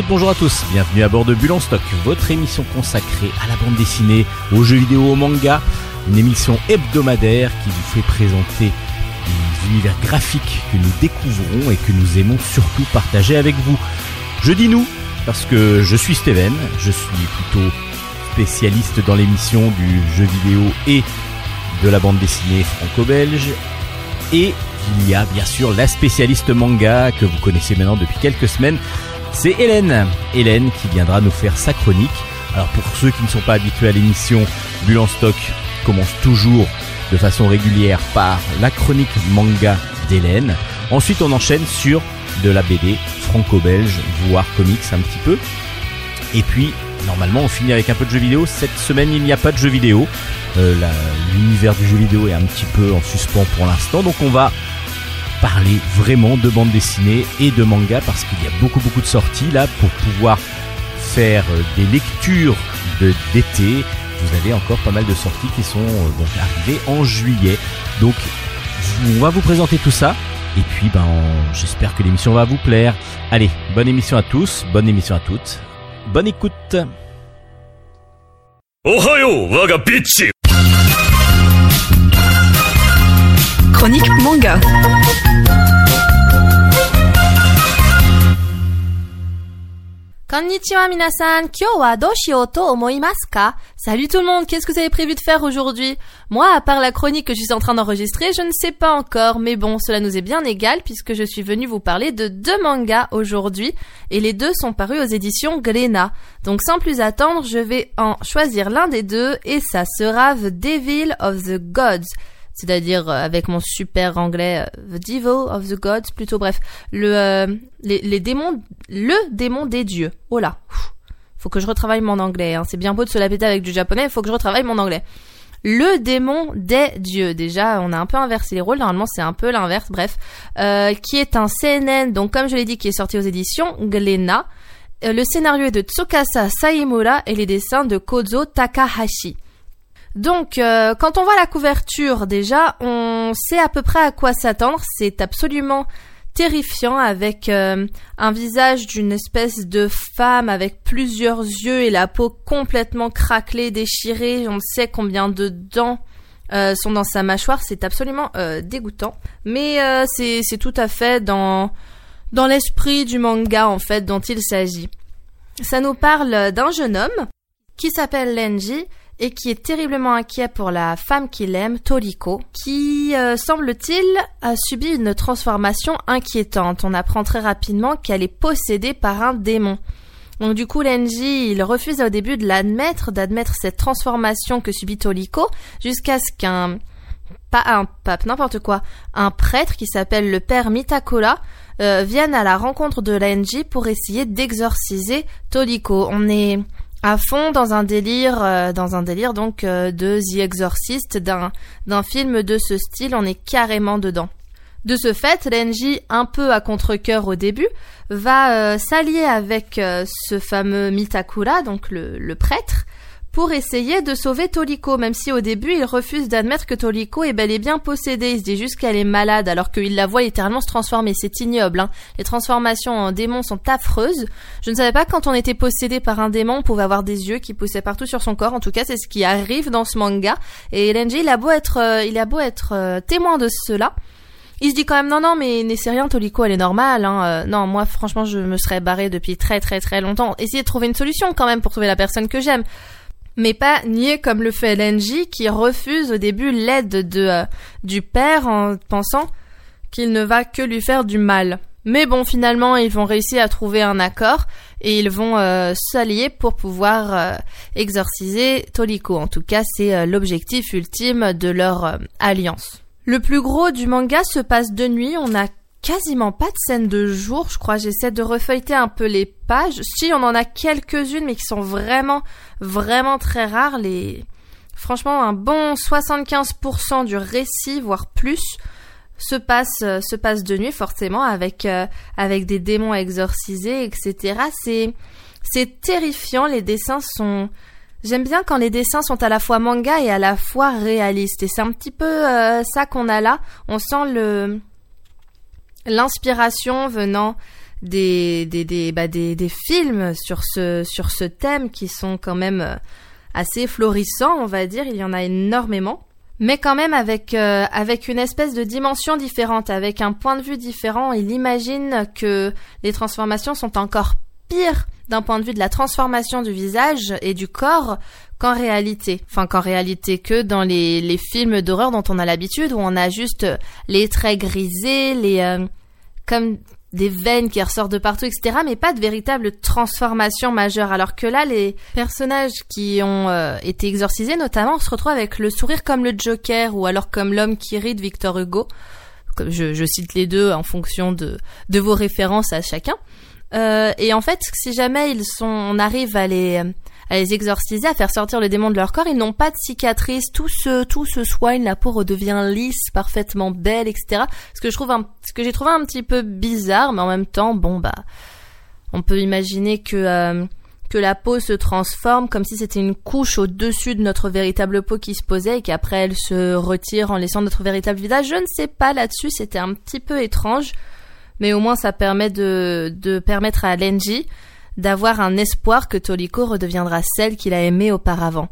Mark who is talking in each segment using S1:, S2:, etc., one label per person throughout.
S1: Bonjour à tous, bienvenue à bord de Bulle en Stock, votre émission consacrée à la bande dessinée, aux jeux vidéo, au manga, une émission hebdomadaire qui vous fait présenter les univers graphiques que nous découvrons et que nous aimons surtout partager avec vous. Je dis nous parce que je suis Steven, je suis plutôt spécialiste dans l'émission du jeu vidéo et de la bande dessinée franco-belge et il y a bien sûr la spécialiste manga que vous connaissez maintenant depuis quelques semaines. C'est Hélène. Hélène qui viendra nous faire sa chronique. Alors pour ceux qui ne sont pas habitués à l'émission, Bulle en stock commence toujours de façon régulière par la chronique manga d'Hélène. Ensuite on enchaîne sur de la BD franco-belge, voire comics un petit peu. Et puis normalement on finit avec un peu de jeux vidéo. Cette semaine il n'y a pas de jeux vidéo. Euh, L'univers du jeu vidéo est un petit peu en suspens pour l'instant. Donc on va parler vraiment de bande dessinée et de manga parce qu'il y a beaucoup beaucoup de sorties là pour pouvoir faire euh, des lectures de d'été. Vous avez encore pas mal de sorties qui sont euh, donc arrivées en juillet. Donc on va vous présenter tout ça et puis ben j'espère que l'émission va vous plaire. Allez, bonne émission à tous, bonne émission à toutes. Bonne écoute.
S2: Chronique manga.
S3: Konnichiwa minasan, kyo wa doshio to Salut tout le monde, qu'est-ce que vous avez prévu de faire aujourd'hui? Moi, à part la chronique que je suis en train d'enregistrer, je ne sais pas encore, mais bon, cela nous est bien égal puisque je suis venu vous parler de deux mangas aujourd'hui et les deux sont parus aux éditions Glénat. Donc sans plus attendre, je vais en choisir l'un des deux et ça sera The Devil of the Gods c'est-à-dire euh, avec mon super anglais euh, The Devil of the Gods, plutôt bref, le euh, les, les, démons, le démon des dieux. Oh là, faut que je retravaille mon anglais. Hein. C'est bien beau de se la péter avec du japonais, faut que je retravaille mon anglais. Le démon des dieux. Déjà, on a un peu inversé les rôles. Normalement, c'est un peu l'inverse. Bref, euh, qui est un CNN. Donc, comme je l'ai dit, qui est sorti aux éditions Glénat. Le scénario est de Tsukasa Saimura et les dessins de Kozo Takahashi. Donc, euh, quand on voit la couverture, déjà, on sait à peu près à quoi s'attendre. C'est absolument terrifiant avec euh, un visage d'une espèce de femme avec plusieurs yeux et la peau complètement craquelée, déchirée. On sait combien de dents euh, sont dans sa mâchoire. C'est absolument dégoûtant. Mais c'est tout à fait dans, dans l'esprit du manga, en fait, dont il s'agit. Ça nous parle d'un jeune homme qui s'appelle Lenji et qui est terriblement inquiet pour la femme qu'il aime, Toriko, qui, euh, semble-t-il, a subi une transformation inquiétante. On apprend très rapidement qu'elle est possédée par un démon. Donc du coup, Lenji, il refuse au début de l'admettre, d'admettre cette transformation que subit Toriko, jusqu'à ce qu'un pas un pape, n'importe quoi, un prêtre qui s'appelle le père Mitakura euh, vienne à la rencontre de Lenji pour essayer d'exorciser Toriko. On est à fond dans un délire, euh, dans un délire donc euh, de The Exorcist, d'un d'un film de ce style, on est carrément dedans. De ce fait, Lenji, un peu à contre-cœur au début, va euh, s'allier avec ce fameux Mitakura, donc le, le prêtre, pour essayer de sauver Toliko, même si au début il refuse d'admettre que Toliko est bel et bien possédée. Il se dit juste qu'elle est malade alors qu'il la voit littéralement se transformer. C'est ignoble. Hein. Les transformations en démon sont affreuses. Je ne savais pas quand on était possédé par un démon, on pouvait avoir des yeux qui poussaient partout sur son corps. En tout cas, c'est ce qui arrive dans ce manga. Et Lenji, il a beau être, euh, il a beau être euh, témoin de cela. Il se dit quand même non non mais n'est rien Toliko elle est normale hein. Euh, non moi franchement je me serais barré depuis très très très longtemps essayez de trouver une solution quand même pour trouver la personne que j'aime mais pas nier comme le fait LNJ qui refuse au début l'aide de euh, du père en pensant qu'il ne va que lui faire du mal. Mais bon, finalement, ils vont réussir à trouver un accord et ils vont euh, s'allier pour pouvoir euh, exorciser Toliko. En tout cas, c'est l'objectif ultime de leur alliance. Le plus gros du manga se passe de nuit. On a quasiment pas de scènes de jour, je crois. J'essaie de refeuilleter un peu les pages. Si, on en a quelques-unes, mais qui sont vraiment, vraiment très rares. Les... Franchement, un bon 75% du récit, voire plus, se passe, se passe de nuit, forcément, avec, euh, avec des démons exorcisés, etc. C'est, c'est terrifiant. Les dessins sont, J'aime bien quand les dessins sont à la fois manga et à la fois réalistes. Et c'est un petit peu euh, ça qu'on a là. On sent le, l'inspiration venant des des des, bah, films sur ce sur ce thème qui sont quand même euh, assez florissants, on va dire. Il y en a énormément, mais quand même avec euh, avec une espèce de dimension différente, avec un point de vue différent. Il imagine que les transformations sont encore pires d'un point de vue de la transformation du visage et du corps qu'en réalité. Enfin, qu'en réalité que dans les, films d'horreur dont on a l'habitude, où on a juste les traits grisés, les... Euh, comme des veines qui ressortent de partout, etc., mais pas de véritable transformation majeure. Alors que là, les personnages qui ont euh, été exorcisés, notamment, se retrouvent avec le sourire comme le Joker, ou alors comme l'homme qui rit de Victor Hugo. Je, cite les deux en fonction de, vos références à chacun. Euh, et en fait, si jamais ils sont, on arrive à les, à les exorciser, à faire sortir le démon de leur corps, ils n'ont pas de cicatrices, tout se, tout se soigne, la peau redevient lisse, parfaitement belle, etc. Ce que je trouve un, ce que j'ai trouvé un petit peu bizarre, mais en même temps, bon bah, on peut imaginer que euh, que la peau se transforme comme si c'était une couche au-dessus de notre véritable peau qui se posait et qu'après elle se retire en laissant notre véritable visage. Je ne sais pas là-dessus, c'était un petit peu étrange mais au moins ça permet de, de permettre à Lenji d'avoir un espoir que Toliko redeviendra celle qu'il a aimée auparavant.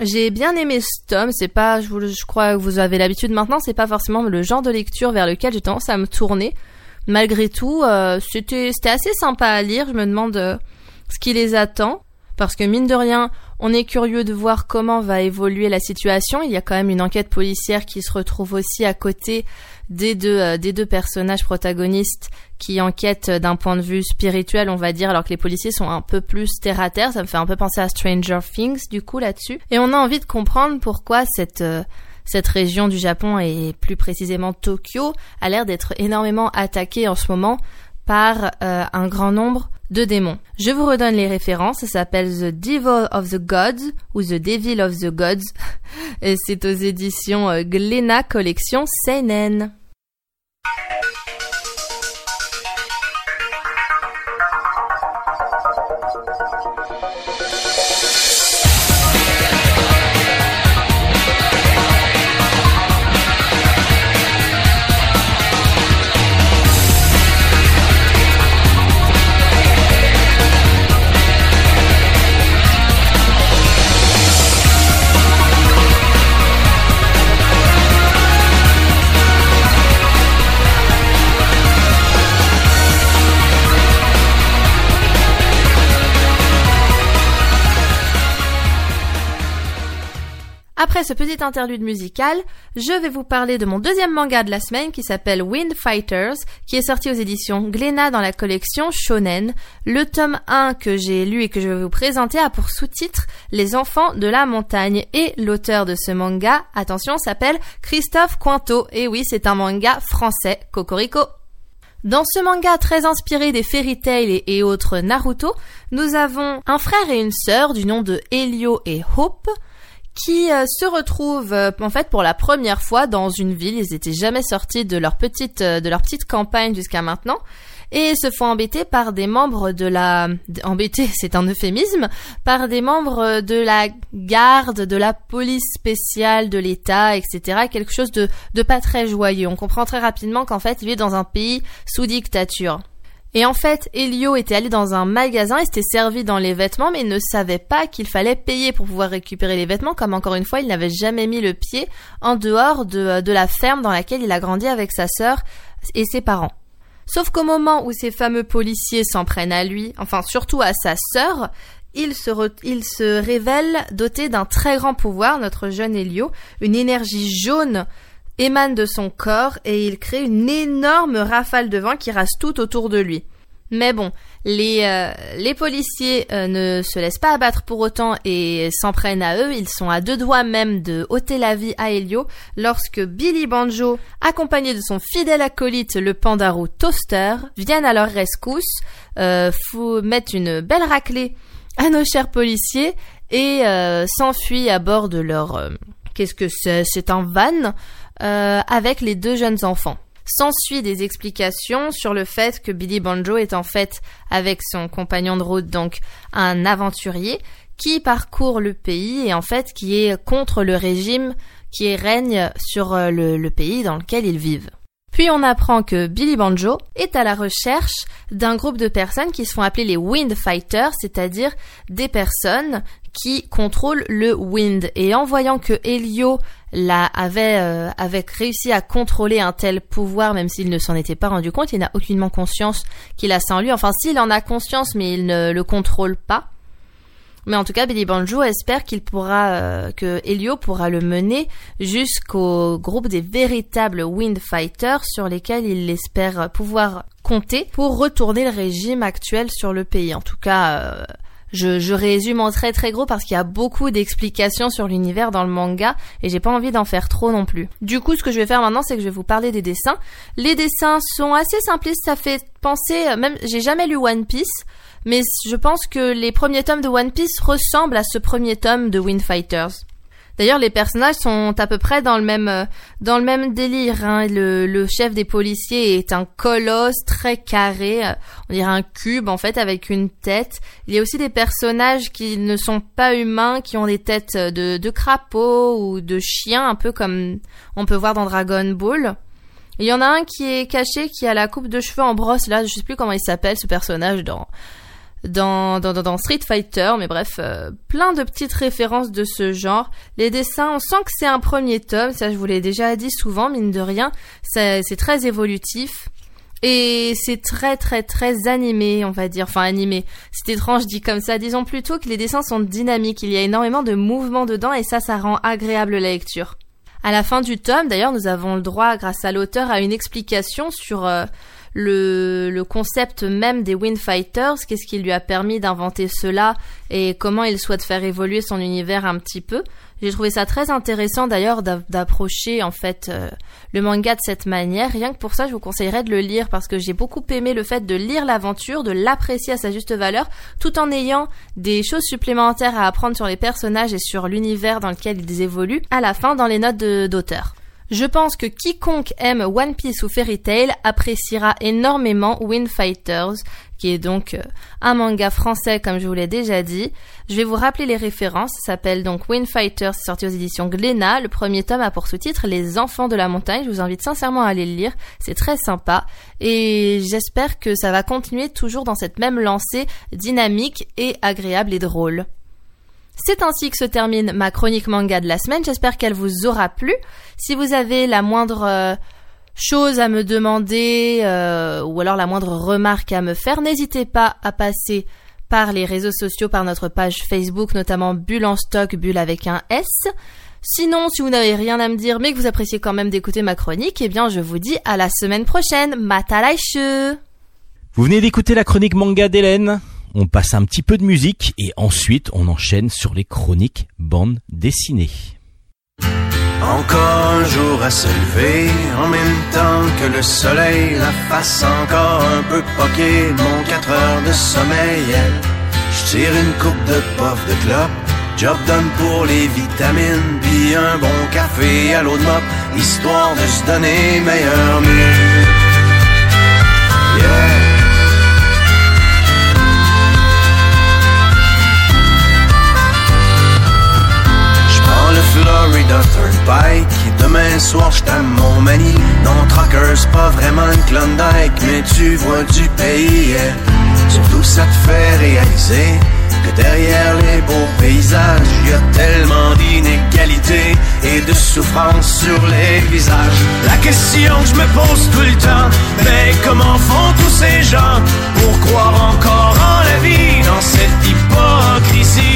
S3: J'ai bien aimé ce tome, c'est pas, je, crois que vous avez l'habitude maintenant, c'est pas forcément le genre de lecture vers lequel j'ai tendance à me tourner. Malgré tout, euh, c'était c'était assez sympa à lire. Je me demande euh, ce qui les attend, parce que mine de rien, on est curieux de voir comment va évoluer la situation. Il y a quand même une enquête policière qui se retrouve aussi à côté des deux, euh, des deux personnages protagonistes qui enquêtent d'un point de vue spirituel, on va dire, alors que les policiers sont un peu plus terre à terre. Ça me fait un peu penser à Stranger Things, du coup, là-dessus. Et on a envie de comprendre pourquoi cette, euh, cette région du Japon et plus précisément Tokyo a l'air d'être énormément attaquée en ce moment par euh, un grand nombre de démons. Je vous redonne les références, ça s'appelle The Devil of the Gods ou The Devil of the Gods et c'est aux éditions euh, Glénat Collection Seinen. Après ce petit interlude musical, je vais vous parler de mon deuxième manga de la semaine qui s'appelle Wind Fighters, qui est sorti aux éditions Glénat dans la collection Shonen. Le tome 1 que j'ai lu et que je vais vous présenter a pour sous-titre Les enfants de la montagne et l'auteur de ce manga, attention, s'appelle Christophe Cointeau. Et oui, c'est un manga français, Cocorico. Dans ce manga très inspiré des fairy tales et, autres Naruto, nous avons un frère et une sœur du nom de Helio et Hope, qui euh, se retrouvent euh, en fait pour la première fois dans une ville. Ils étaient jamais sortis de leur petite euh, de leur petite campagne jusqu'à maintenant et se font embêter par des membres de la embêter c'est un euphémisme par des membres de la garde de la police spéciale de l'État etc quelque chose de de pas très joyeux. On comprend très rapidement qu'en fait il est dans un pays sous dictature et en fait, Elio était allé dans un magasin et s'était servi dans les vêtements, mais il ne savait pas qu'il fallait payer pour pouvoir récupérer les vêtements, comme encore une fois, il n'avait jamais mis le pied en dehors de, de la ferme dans laquelle il a grandi avec sa sœur et ses parents. Sauf qu'au moment où ces fameux policiers s'en prennent à lui, enfin surtout à sa sœur, il se, il se révèle doté d'un très grand pouvoir, notre jeune Elio, une énergie jaune émane de son corps et il crée une énorme rafale de vent qui rase tout autour de lui. Mais bon, les, euh, les policiers euh, ne se laissent pas abattre pour autant et s'en prennent à eux. Ils sont à deux doigts même de ôter la vie à Helio lorsque Billy Banjo, accompagné de son fidèle acolyte le pandarou Toaster, viennent à leur rescousse, euh, une belle raclée à nos chers policiers et euh, s'enfuient à bord de leur... Qu'est-ce que c'est? C'est un van? Euh, avec les deux jeunes enfants. S'ensuit des explications sur le fait que Billy Banjo est en fait, avec son compagnon de route, donc un aventurier, qui parcourt le pays et en fait qui est contre le règne qui règne sur euh, le, le pays dans lequel ils vivent. Puis on apprend que Billy Banjo est à la recherche d'un groupe de personnes qui se font appeler les Wind Fighters, c'est-à-dire des personnes qui contrôlent le wind. Et en voyant que Helio la, avait, euh, réussi à contrôler un tel pouvoir, même s'il ne s'en était pas rendu compte, il n'a aucunement conscience qu'il a ça en lui. Enfin, s'il en a conscience, mais il ne le contrôle pas. Mais en tout cas, Billy Banjo espère qu'il pourra, euh, que pourra le mener jusqu'au groupe des véritables Wind Fighters sur lesquels il espère pouvoir compter pour retourner le régime actuel sur le pays. En tout cas, euh, je, résume en très très gros parce qu'il y a beaucoup d'explications sur l'univers dans le manga et j'ai pas envie d'en faire trop non plus. Du coup, ce que je vais faire maintenant, c'est que je vais vous parler des dessins. Les dessins sont assez simplistes, ça fait penser, euh, même, j'ai jamais lu One Piece, mais je pense que les premiers tomes de One Piece ressemblent à ce premier tome de Wind Fighters. D'ailleurs, les personnages sont à peu près dans le même euh, dans le même délire. Hein. Le, le, chef des policiers est un colosse très carré, euh, on dirait un cube en fait avec une tête. Il y a aussi des personnages qui ne sont pas humains, qui ont des têtes de, de crapauds ou de chiens, un peu comme on peut voir dans Dragon Ball. Il y en a un qui est caché, qui a la coupe de cheveux en brosse. Là, je sais plus comment il s'appelle ce personnage dans dans, Street Fighter, mais bref, euh, plein de petites références de ce genre. Les dessins, on sent que c'est un premier tome, ça je vous l'ai déjà dit souvent, mine de rien, c'est très évolutif. Et c'est très très très animé, on va dire. Enfin animé. C'est étrange dit comme ça. Disons plutôt que les dessins sont dynamiques. Il y a énormément de mouvements dedans et ça, ça rend agréable la lecture. À la fin du tome, d'ailleurs, nous avons le droit, grâce à l'auteur, à une explication sur euh, le, le concept même des Wind Fighters, qu'est-ce qui lui a permis d'inventer cela et comment il souhaite faire évoluer son univers un petit peu. J'ai trouvé ça très intéressant d'ailleurs d'approcher en fait euh, le manga de cette manière. Rien que pour ça, je vous conseillerais de le lire parce que j'ai beaucoup aimé le fait de lire l'aventure, de l'apprécier à sa juste valeur, tout en ayant des choses supplémentaires à apprendre sur les personnages et sur l'univers dans lequel ils évoluent à la fin dans les notes d'auteur. Je pense que quiconque aime One Piece ou Fairy Tail appréciera énormément Wind Fighters, qui est donc euh, un manga français comme je vous l'ai déjà dit. Je vais vous rappeler les références. Ça s'appelle donc Wind Fighters, sorti aux éditions Glénat. Le premier tome a pour sous-titre Les Enfants de la Montagne. Je vous invite sincèrement à aller le lire. C'est très sympa. Et j'espère que ça va continuer toujours dans cette même lancée dynamique et agréable et drôle. C'est ainsi que se termine ma chronique manga de la semaine. J'espère qu'elle vous aura plu. Si vous avez la moindre euh, chose à me demander euh, ou alors la moindre remarque à me faire, n'hésitez pas à passer par les réseaux sociaux, par notre page Facebook, notamment Bulle en stock, Bulle avec un S. Sinon, si vous n'avez rien à me dire mais que vous appréciez quand même d'écouter ma chronique, eh bien je vous dis à la semaine prochaine. Matalaishu
S1: Vous venez d'écouter la chronique manga d'Hélène? On passe un petit peu de musique et ensuite on enchaîne sur les chroniques bande dessinée.
S4: Encore un jour à se lever, en même temps que le soleil, la face encore un peu poquée, mon 4 heures de sommeil. Je tire une coupe de pof de clope, job done pour les vitamines, puis un bon café à l'eau de mop, histoire de se donner meilleur mieux. Demain soir j't'aime mon mani Non, Truckers, pas vraiment une Klondike Mais tu vois du pays Surtout ça te fait réaliser Que derrière les beaux paysages Y a tellement d'inégalités Et de souffrance sur les visages. La question que je me pose tout le temps Mais comment font tous ces gens Pour croire encore en la vie Dans cette hypocrisie?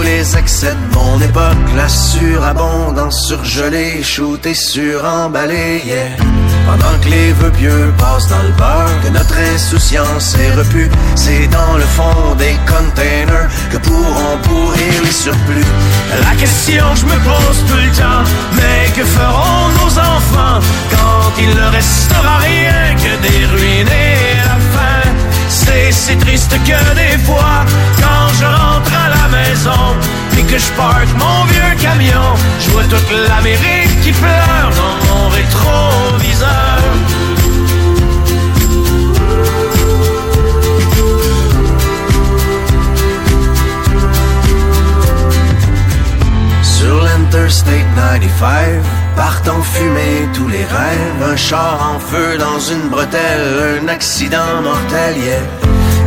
S4: tous les excès de mon époque, la surabondance surgelée, shootée, suremballée, yeah. Pendant que les vœux pieux passent dans le beurre, que notre insouciance est repue, c'est dans le fond des containers que pourront pourrir les surplus. La question que je me pose tout le temps, mais que feront nos enfants quand il ne restera rien que des ruines et la faim? C'est si triste que des fois, quand je rentre à la maison, que je parque mon vieux camion. Je vois toute l'Amérique qui pleure dans mon rétroviseur. Sur l'Interstate 95, partent en fumée tous les rêves. Un char en feu dans une bretelle, un accident mortel, yeah.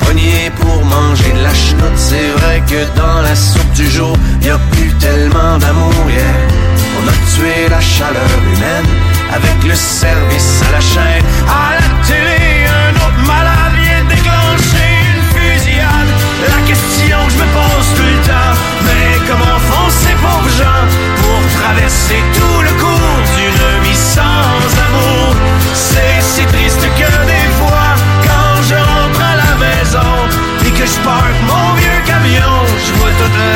S4: Pogné pour manger de la chenoute. C'est vrai que dans la soupe du jour y a plus tellement d'amour yeah. On a tué la chaleur humaine Avec le service à la chaîne. À la télé un autre malade vient déclencher une fusillade. La question que je me pose tout le temps Mais comment font ces pauvres gens Pour traverser tout Je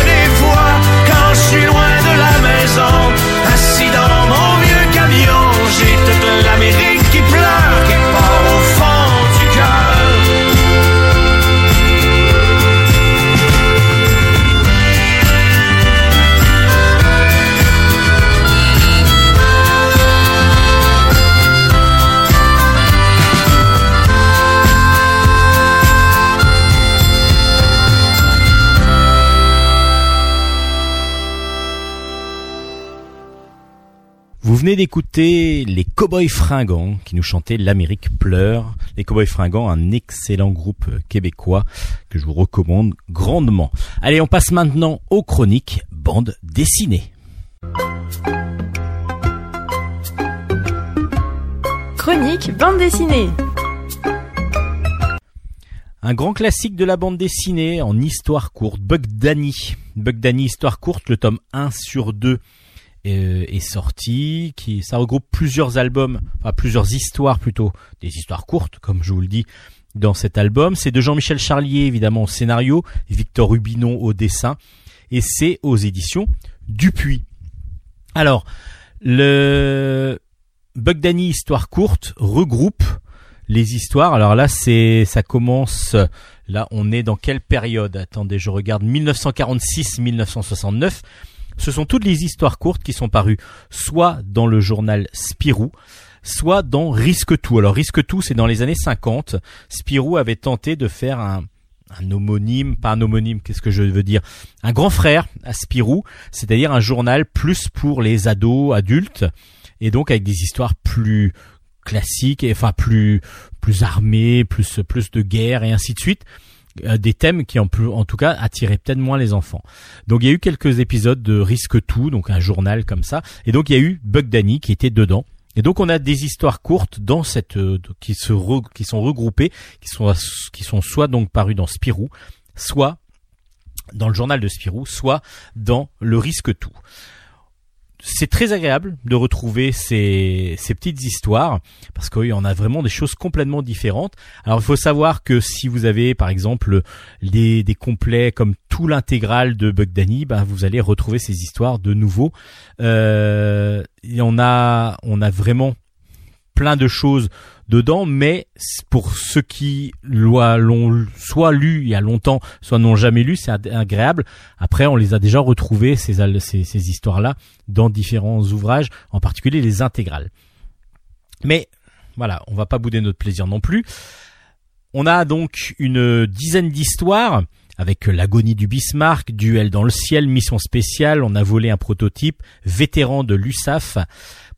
S1: Vous venez d'écouter les Cowboys Fringants qui nous chantaient L'Amérique pleure. Les Cowboys Fringants, un excellent groupe québécois que je vous recommande grandement. Allez, on passe maintenant aux chroniques bande dessinée.
S2: Chronique bande dessinée.
S1: Un grand classique de la bande dessinée en histoire courte, Bug Danny. Bug Danny, histoire courte, le tome 1 sur 2 euh, est sorti, qui ça regroupe plusieurs albums, enfin plusieurs histoires plutôt, des histoires courtes comme je vous le dis dans cet album. C'est de Jean-Michel Charlier évidemment au scénario, Victor Rubinon au dessin et c'est aux éditions Dupuis. Alors, le Bug Danny histoire courte regroupe les histoires. Alors là, c'est ça commence. Là, on est dans quelle période? Attendez, je regarde 1946-1969. Ce sont toutes les histoires courtes qui sont parues soit dans le journal Spirou, soit dans Risque Tout. Alors Risque Tout, c'est dans les années 50. Spirou avait tenté de faire un, homonyme, pas un homonyme, qu'est-ce que je veux dire Un grand frère à Spirou, c'est-à-dire un journal plus pour les ados, adultes, et donc avec des histoires plus classiques, et enfin plus plus armées, plus plus de guerre et ainsi de suite. Euh, des thèmes qui en, plus, en tout cas attiraient peut-être moins les enfants. Donc il y a eu quelques épisodes de Risque Tout, donc un journal comme ça, et donc il y a eu Bug Danny qui était dedans. Et donc on a des histoires courtes dans cette euh, qui se re- qui sont regroupées, qui sont qui sont soit donc parues dans Spirou, soit dans le journal de Spirou, soit dans le Risque Tout. C'est très agréable de retrouver ces, petites histoires parce y en a vraiment des choses complètement différentes. Alors il faut savoir que si vous avez par exemple des, des complets comme tout l'intégral de Bug Danny, ben, vous allez retrouver ces histoires de nouveau. Euh, et on a on a vraiment plein de choses dedans, mais pour ceux qui l'ont soit lu il y a longtemps, soit n'ont jamais lu, c'est agréable. Après, on les a déjà retrouvés ces, ces, ces histoires-là dans différents ouvrages, en particulier les intégrales. Mais voilà, on va pas bouder notre plaisir non plus. On a donc une dizaine d'histoires avec l'agonie du Bismarck, duel dans le ciel, mission spéciale, on a volé un prototype, vétéran de l'USAF,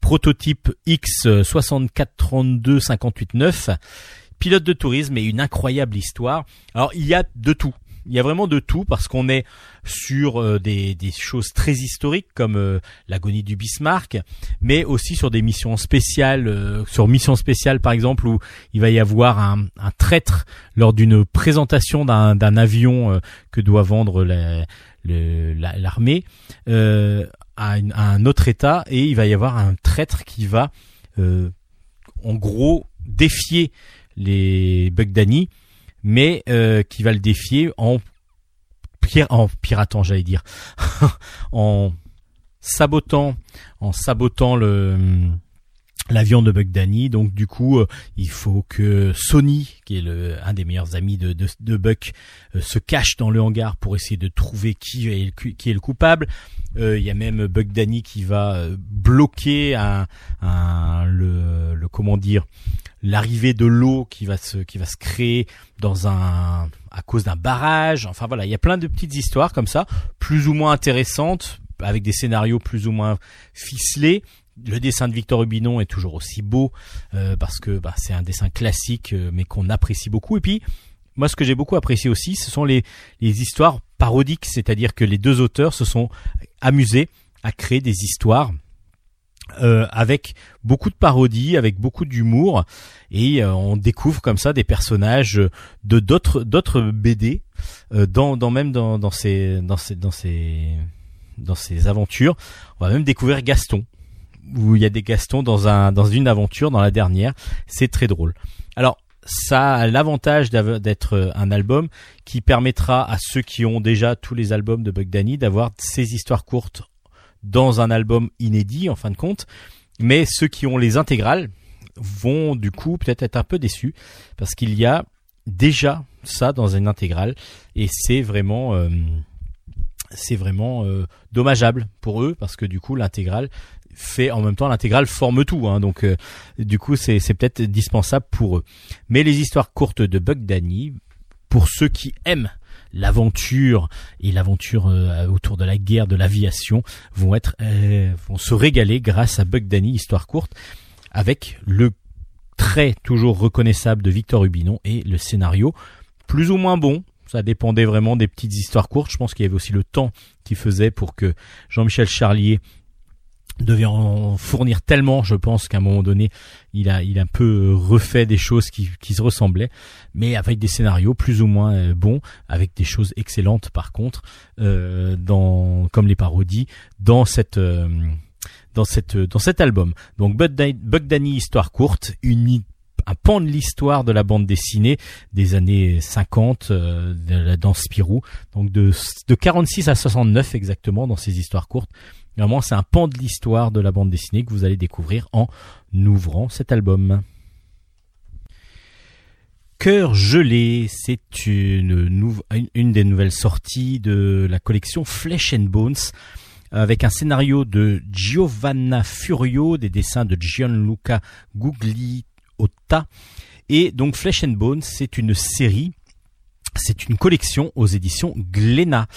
S1: prototype X 6432 589, pilote de tourisme et une incroyable histoire. Alors il y a de tout il y a vraiment de tout parce qu'on est sur euh, des, des, choses très historiques comme euh, l'agonie du Bismarck, mais aussi sur des missions spéciales, euh, sur mission spéciale par exemple où il va y avoir un, un traître lors d'une présentation d'un avion que doit vendre l'armée à, un autre État et il va y avoir un traître qui va en gros défier les Bugdani mais euh, qui va le défier en piratant, j'allais dire, en sabotant, en sabotant le l'avion de Buck Donc du coup, euh, il faut que Sony, qui est le, un des meilleurs amis de, de, Buck, euh, se cache dans le hangar pour essayer de trouver qui est le, qui est le coupable. Il y a même Buck qui va bloquer un, un le, le comment dire l'arrivée de l'eau qui va se qui va se créer dans un à cause d'un barrage. Enfin voilà, il y a plein de petites histoires comme ça, plus ou moins intéressantes, avec des scénarios plus ou moins ficelés. Le dessin de Victor Rubinon est toujours aussi beau euh, parce que bah, c'est un dessin classique euh, mais qu'on apprécie beaucoup. Et puis moi, ce que j'ai beaucoup apprécié aussi, ce sont les, histoires parodiques, c'est-à-dire que les deux auteurs se sont amusés à créer des histoires euh, avec beaucoup de parodies, avec beaucoup d'humour, et on découvre comme ça des personnages de d'autres d'autres BD dans, dans même ces dans ces dans ces dans ces aventures. On va même découvrir Gaston, où il y a des Gastons dans un dans une aventure dans la dernière. C'est très drôle. Alors ça a l'avantage d'être un album qui permettra à ceux qui ont déjà tous les albums de Bug d'avoir ces histoires courtes dans un album inédit en fin de compte. Mais ceux qui ont les intégrales vont du coup peut-être être un peu déçus parce qu'il y a déjà ça dans une intégrale et c'est vraiment euh, c'est vraiment euh, dommageable pour eux parce que du coup l'intégrale fait en même temps l'intégrale forme tout hein, donc euh, du coup c'est peut-être dispensable pour eux mais les histoires courtes de Bug Danny pour ceux qui aiment l'aventure et l'aventure euh, autour de la guerre de l'aviation vont être euh, vont se régaler grâce à Buck Danny, histoire courte, avec le trait toujours reconnaissable de Victor Rubinon et le scénario plus ou moins bon. Ça dépendait vraiment des petites histoires courtes. Je pense qu'il y avait aussi le temps qui faisait pour que Jean-Michel Charlier devait en fournir tellement, je pense qu'à un moment donné, il a, il a un peu refait des choses qui, qui se ressemblaient, mais avec des scénarios plus ou moins euh, bons, avec des choses excellentes par contre, euh, dans, comme les parodies, dans cette, euh, dans cette, dans cet album. Donc Buck Danny, histoire courte, une un pan de l'histoire de la bande dessinée des années 50 euh, Spirou donc de, de 46 à 69 exactement dans ces histoires courtes Vraiment, c'est un pan de l'histoire de la bande dessinée que vous allez découvrir en ouvrant cet album. Cœur gelé, c'est une, une des nouvelles sorties de la collection Flesh and Bones avec un scénario de Giovanna Furio, des dessins de Gianluca Gugliotta. Et donc Flesh and Bones, c'est une série c'est une collection aux éditions Glénat.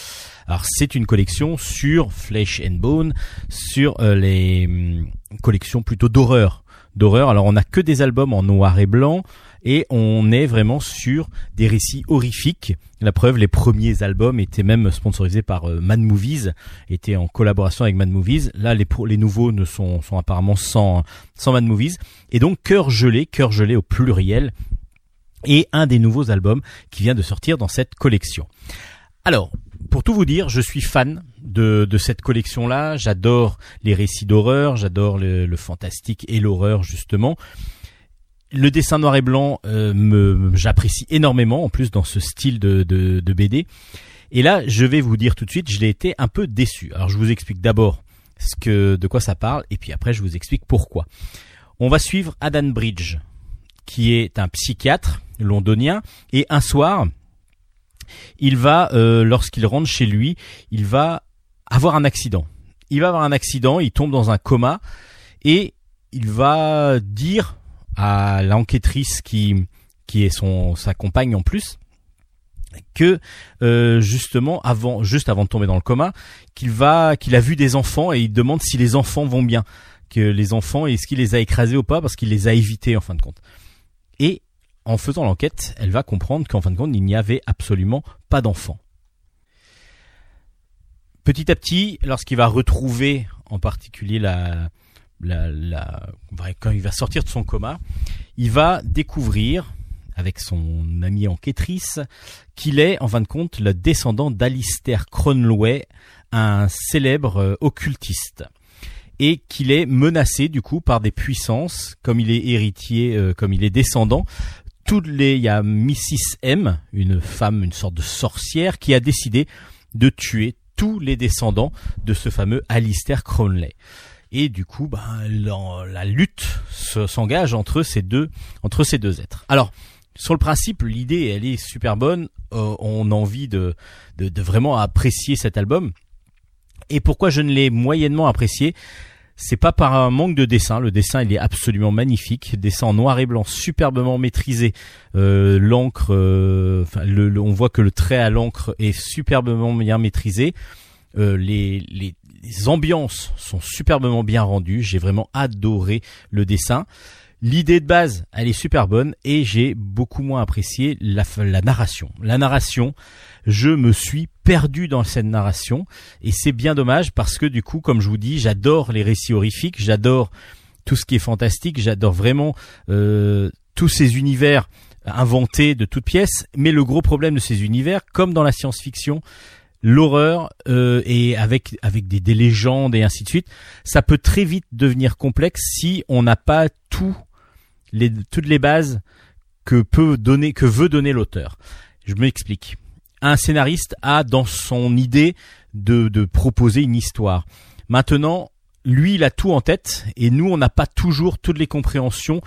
S1: Alors c'est une collection sur Flesh and Bone, sur euh, les hum, collections plutôt d'horreur. D'horreur. Alors on n'a que des albums en noir et blanc et on est vraiment sur des récits horrifiques. La preuve, les premiers albums étaient même sponsorisés par euh, Mad Movies, étaient en collaboration avec Mad Movies. Là, les, les nouveaux ne sont, sont apparemment sans, sans Mad Movies. Et donc, Cœur gelé, Cœur gelé au pluriel, et un des nouveaux albums qui vient de sortir dans cette collection. Alors, pour tout vous dire, je suis fan de, cette collection-là. J'adore les récits d'horreur, j'adore le, fantastique et l'horreur justement. Le dessin noir et blanc, euh, me, j'apprécie énormément, en plus dans ce style de, de, BD. Et là, je vais vous dire tout de suite, je l'ai été un peu déçu. Alors, je vous explique d'abord ce que, de quoi ça parle, et puis après, je vous explique pourquoi. On va suivre Adam Bridge, qui est un psychiatre londonien. Et un soir, il va, euh, lorsqu'il rentre chez lui, il va avoir un accident. Il va avoir un accident, il tombe dans un coma et il va dire à l'enquêtrice qui qui est son sa compagne en plus que euh, justement avant juste avant de tomber dans le coma qu'il va qu'il a vu des enfants et il demande si les enfants vont bien que les enfants est-ce qu'il les a écrasés ou pas parce qu'il les a évités en fin de compte et en faisant l'enquête elle va comprendre qu'en fin de compte il n'y avait absolument pas d'enfants petit à petit lorsqu'il va retrouver en particulier la, quand il va sortir de son coma il va découvrir avec son amie enquêtrice, qu'il est en fin de compte le descendant d'Alistair Cronloy, un célèbre euh, occultiste et qu'il est menacé du coup par des puissances comme il est héritier euh, comme il est descendant toutes les il y a Mrs M une femme une sorte de sorcière qui a décidé de tuer tous les descendants de ce fameux Alistair Cronley et du coup ben, la, la lutte s'engage entre ces deux entre ces deux êtres alors sur le principe, l'idée, elle est super bonne. Euh, on a envie de, de, vraiment apprécier cet album. Et pourquoi je ne l'ai moyennement apprécié? C'est pas par un manque de dessin. Le dessin, il est absolument magnifique. Dessin en noir et blanc, superbement maîtrisé. Euh, l'encre, euh, on voit que le trait à l'encre est superbement bien maîtrisé. les, les ambiances sont superbement bien rendues. J'ai vraiment adoré le dessin. L'idée de base, elle est super bonne et j'ai beaucoup moins apprécié la, narration. La narration, je me suis perdu dans cette narration et c'est bien dommage parce que du coup, comme je vous dis, j'adore les récits horrifiques, j'adore tout ce qui est fantastique, j'adore vraiment euh, tous ces univers inventés de toutes pièces. Mais le gros problème de ces univers, comme dans la science-fiction, l'horreur euh, et avec avec des, des, légendes et ainsi de suite, ça peut très vite devenir complexe si on n'a pas tout les, toutes les bases que peut donner, que veut donner l'auteur. Je m'explique. Un scénariste a dans son idée de, de proposer une histoire. Maintenant, lui, il a tout en tête et nous, on n'a pas toujours toutes les compréhensions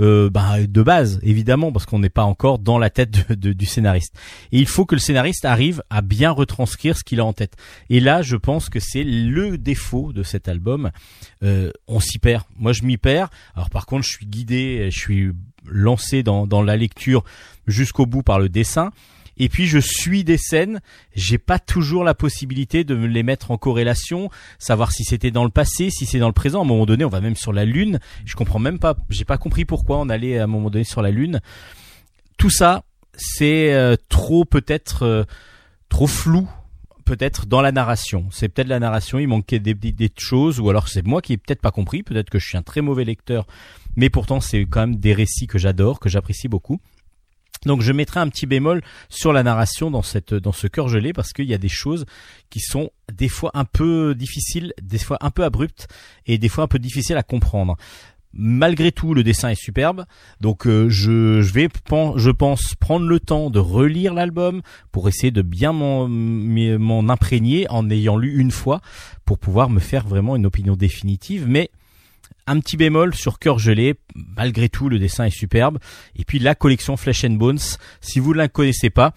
S1: euh, bah, de base, évidemment, parce qu'on n'est pas encore dans la tête du scénariste. Et il faut que le scénariste arrive à bien retranscrire ce qu'il a en tête. Et là, je pense que c'est le défaut de cet album. Euh, on s'y perd. Moi, je m'y perds. Alors, par contre, je suis guidé, je suis lancé dans, dans la lecture jusqu'au bout par le dessin et puis je suis des scènes, j'ai pas toujours la possibilité de me les mettre en corrélation, savoir si c'était dans le passé, si c'est dans le présent. À un moment donné, on va même sur la lune. Je comprends même pas, j'ai pas compris pourquoi on allait à un moment donné sur la lune. Tout ça, c'est euh, trop peut-être euh, trop flou peut-être dans la narration. C'est peut-être la narration, il manquait des, des choses, ou alors c'est moi qui ai peut-être pas compris, peut-être que je suis un très mauvais lecteur, mais pourtant c'est quand même des récits que j'adore, que j'apprécie beaucoup. Donc je mettrai un petit bémol sur la narration dans cette dans ce cœur gelé parce qu'il y a des choses qui sont des fois un peu difficiles, des fois un peu abruptes et des fois un peu difficiles à comprendre. Malgré tout, le dessin est superbe, donc euh, je, vais, je pense, prendre le temps de relire l'album pour essayer de bien m'en imprégner en ayant lu une fois pour pouvoir me faire vraiment une opinion définitive. Mais un petit bémol sur Cœur gelé, malgré tout le dessin est superbe. Et puis la collection Flesh and Bones, si vous ne la connaissez pas,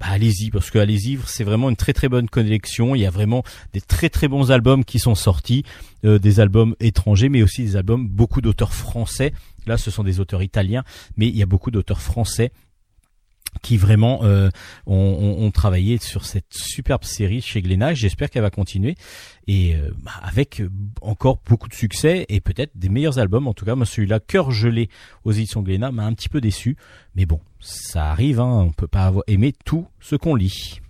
S1: bah allez-y parce que allez-y, c'est vraiment une très très bonne collection. Il y a vraiment des très très bons albums qui sont sortis, euh, des albums étrangers, mais aussi des albums beaucoup d'auteurs français. Là, ce sont des auteurs italiens, mais il y a beaucoup d'auteurs français qui vraiment euh, ont, travaillé sur cette superbe série chez Glénat. J'espère qu'elle va continuer et euh, bah, avec encore beaucoup de succès et peut-être des meilleurs albums. En tout cas, moi celui-là, Cœur gelé aux éditions Glénat, m'a un petit peu déçu. Mais bon, ça arrive, hein, on peut pas avoir aimé tout ce qu'on lit.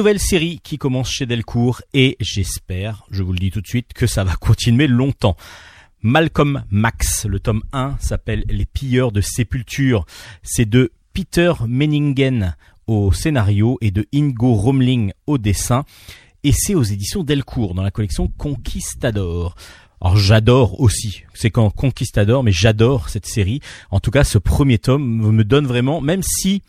S1: Nouvelle série qui commence chez Delcourt et j'espère, je vous le dis tout de suite, que ça va continuer longtemps. Malcolm Max, le tome 1 s'appelle Les pilleurs de sépulture. C'est de Peter Menningen au scénario et de Ingo Romling au dessin. Et c'est aux éditions Delcourt dans la collection Conquistador. Alors j'adore aussi, c'est quand Conquistador, mais j'adore cette série. En tout cas, ce premier tome me donne vraiment, même si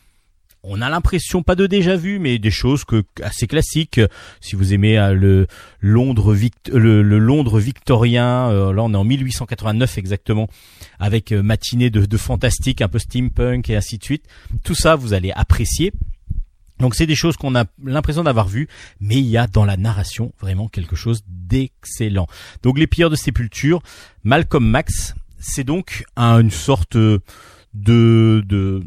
S1: on a l'impression pas de déjà vu, mais des choses que assez classiques. Si vous aimez euh, le Londres, le, Londres victorien, euh, là on est en 1889 exactement, avec euh, matinée de, de fantastique, un peu steampunk et ainsi de suite. Tout ça, vous allez apprécier. Donc c'est des choses qu'on a l'impression d'avoir vues, mais il y a dans la narration vraiment quelque chose d'excellent. Donc les pilleurs de sépulture, Malcolm Max, c'est donc une sorte de de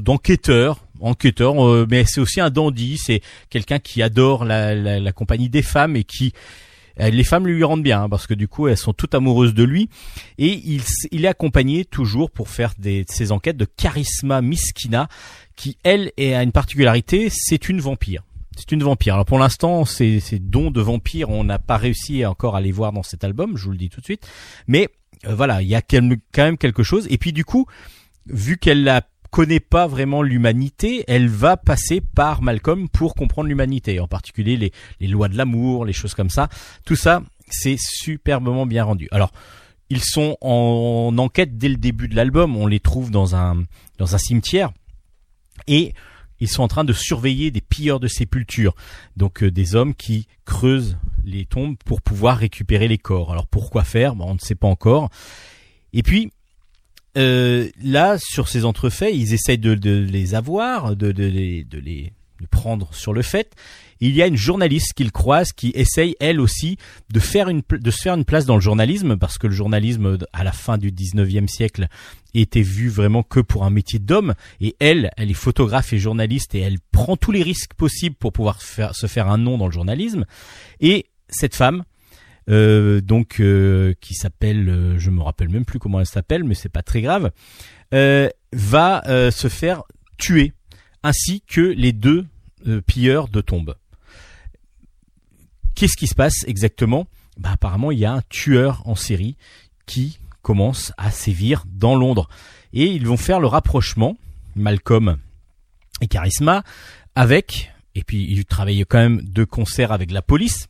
S1: d'enquêteur enquêteur, euh, mais c'est aussi un dandy, c'est quelqu'un qui adore la, la, compagnie des femmes et qui euh, les femmes lui rendent bien hein, parce que du coup elles sont toutes amoureuses de lui et il, il est accompagné toujours pour faire des, ces enquêtes de Charisma Miskina qui elle a une particularité, c'est une vampire. C'est une vampire. Alors pour l'instant, ces, ces dons de vampire, on n'a pas réussi encore à les voir dans cet album, je vous le dis tout de suite. Mais euh, voilà, il y a quand même quelque chose. Et puis du coup, vu qu'elle la connaît pas vraiment l'humanité, elle va passer par Malcolm pour comprendre l'humanité, en particulier les, lois de l'amour, les choses comme ça. Tout ça, c'est superbement bien rendu. Alors, ils sont en enquête dès le début de l'album. On les trouve dans un dans un cimetière et ils sont en train de surveiller des pilleurs de sépultures, donc euh, des hommes qui creusent les tombes pour pouvoir récupérer les corps. Alors pourquoi faire? On ne sait pas encore. Et puis euh, là, sur ces entrefaits, ils essayent de, les avoir, de, les, prendre sur le fait. Il y a une journaliste qu'ils croisent qui essaye elle aussi de se faire une place dans le journalisme parce que le journalisme à la fin du 19e siècle était vu vraiment que pour un métier d'homme et elle elle est photographe et journaliste et elle prend tous les risques possibles pour pouvoir se faire un nom dans le journalisme et cette femme euh, donc euh, qui s'appelle euh, je me rappelle même plus comment elle s'appelle mais c'est pas très grave va se faire tuer ainsi que les deux pilleurs de tombes Qu'est-ce qui se passe exactement? Bah, Apparemment, il y a un tueur en série qui commence à sévir dans Londres. Et ils vont faire le rapprochement, Malcolm et Charisma, avec, et puis ils travaillent quand même de concert avec la police,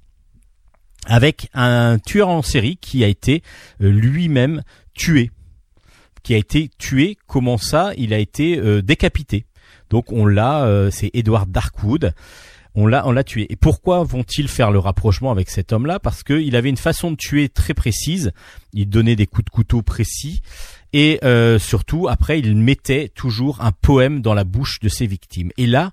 S1: avec un tueur en série qui a été euh, lui-même tué. Qui a été tué, comment ça Il a été euh, décapité. Donc on l'a, euh, c'est Edward Darkwood on l'a on l'a tué. Et pourquoi vont-ils faire le rapprochement avec cet homme-là? Parce qu'il avait une façon de tuer très précise. Il donnait des coups de couteau précis et surtout après il mettait toujours un poème dans la bouche de ses victimes. Et là,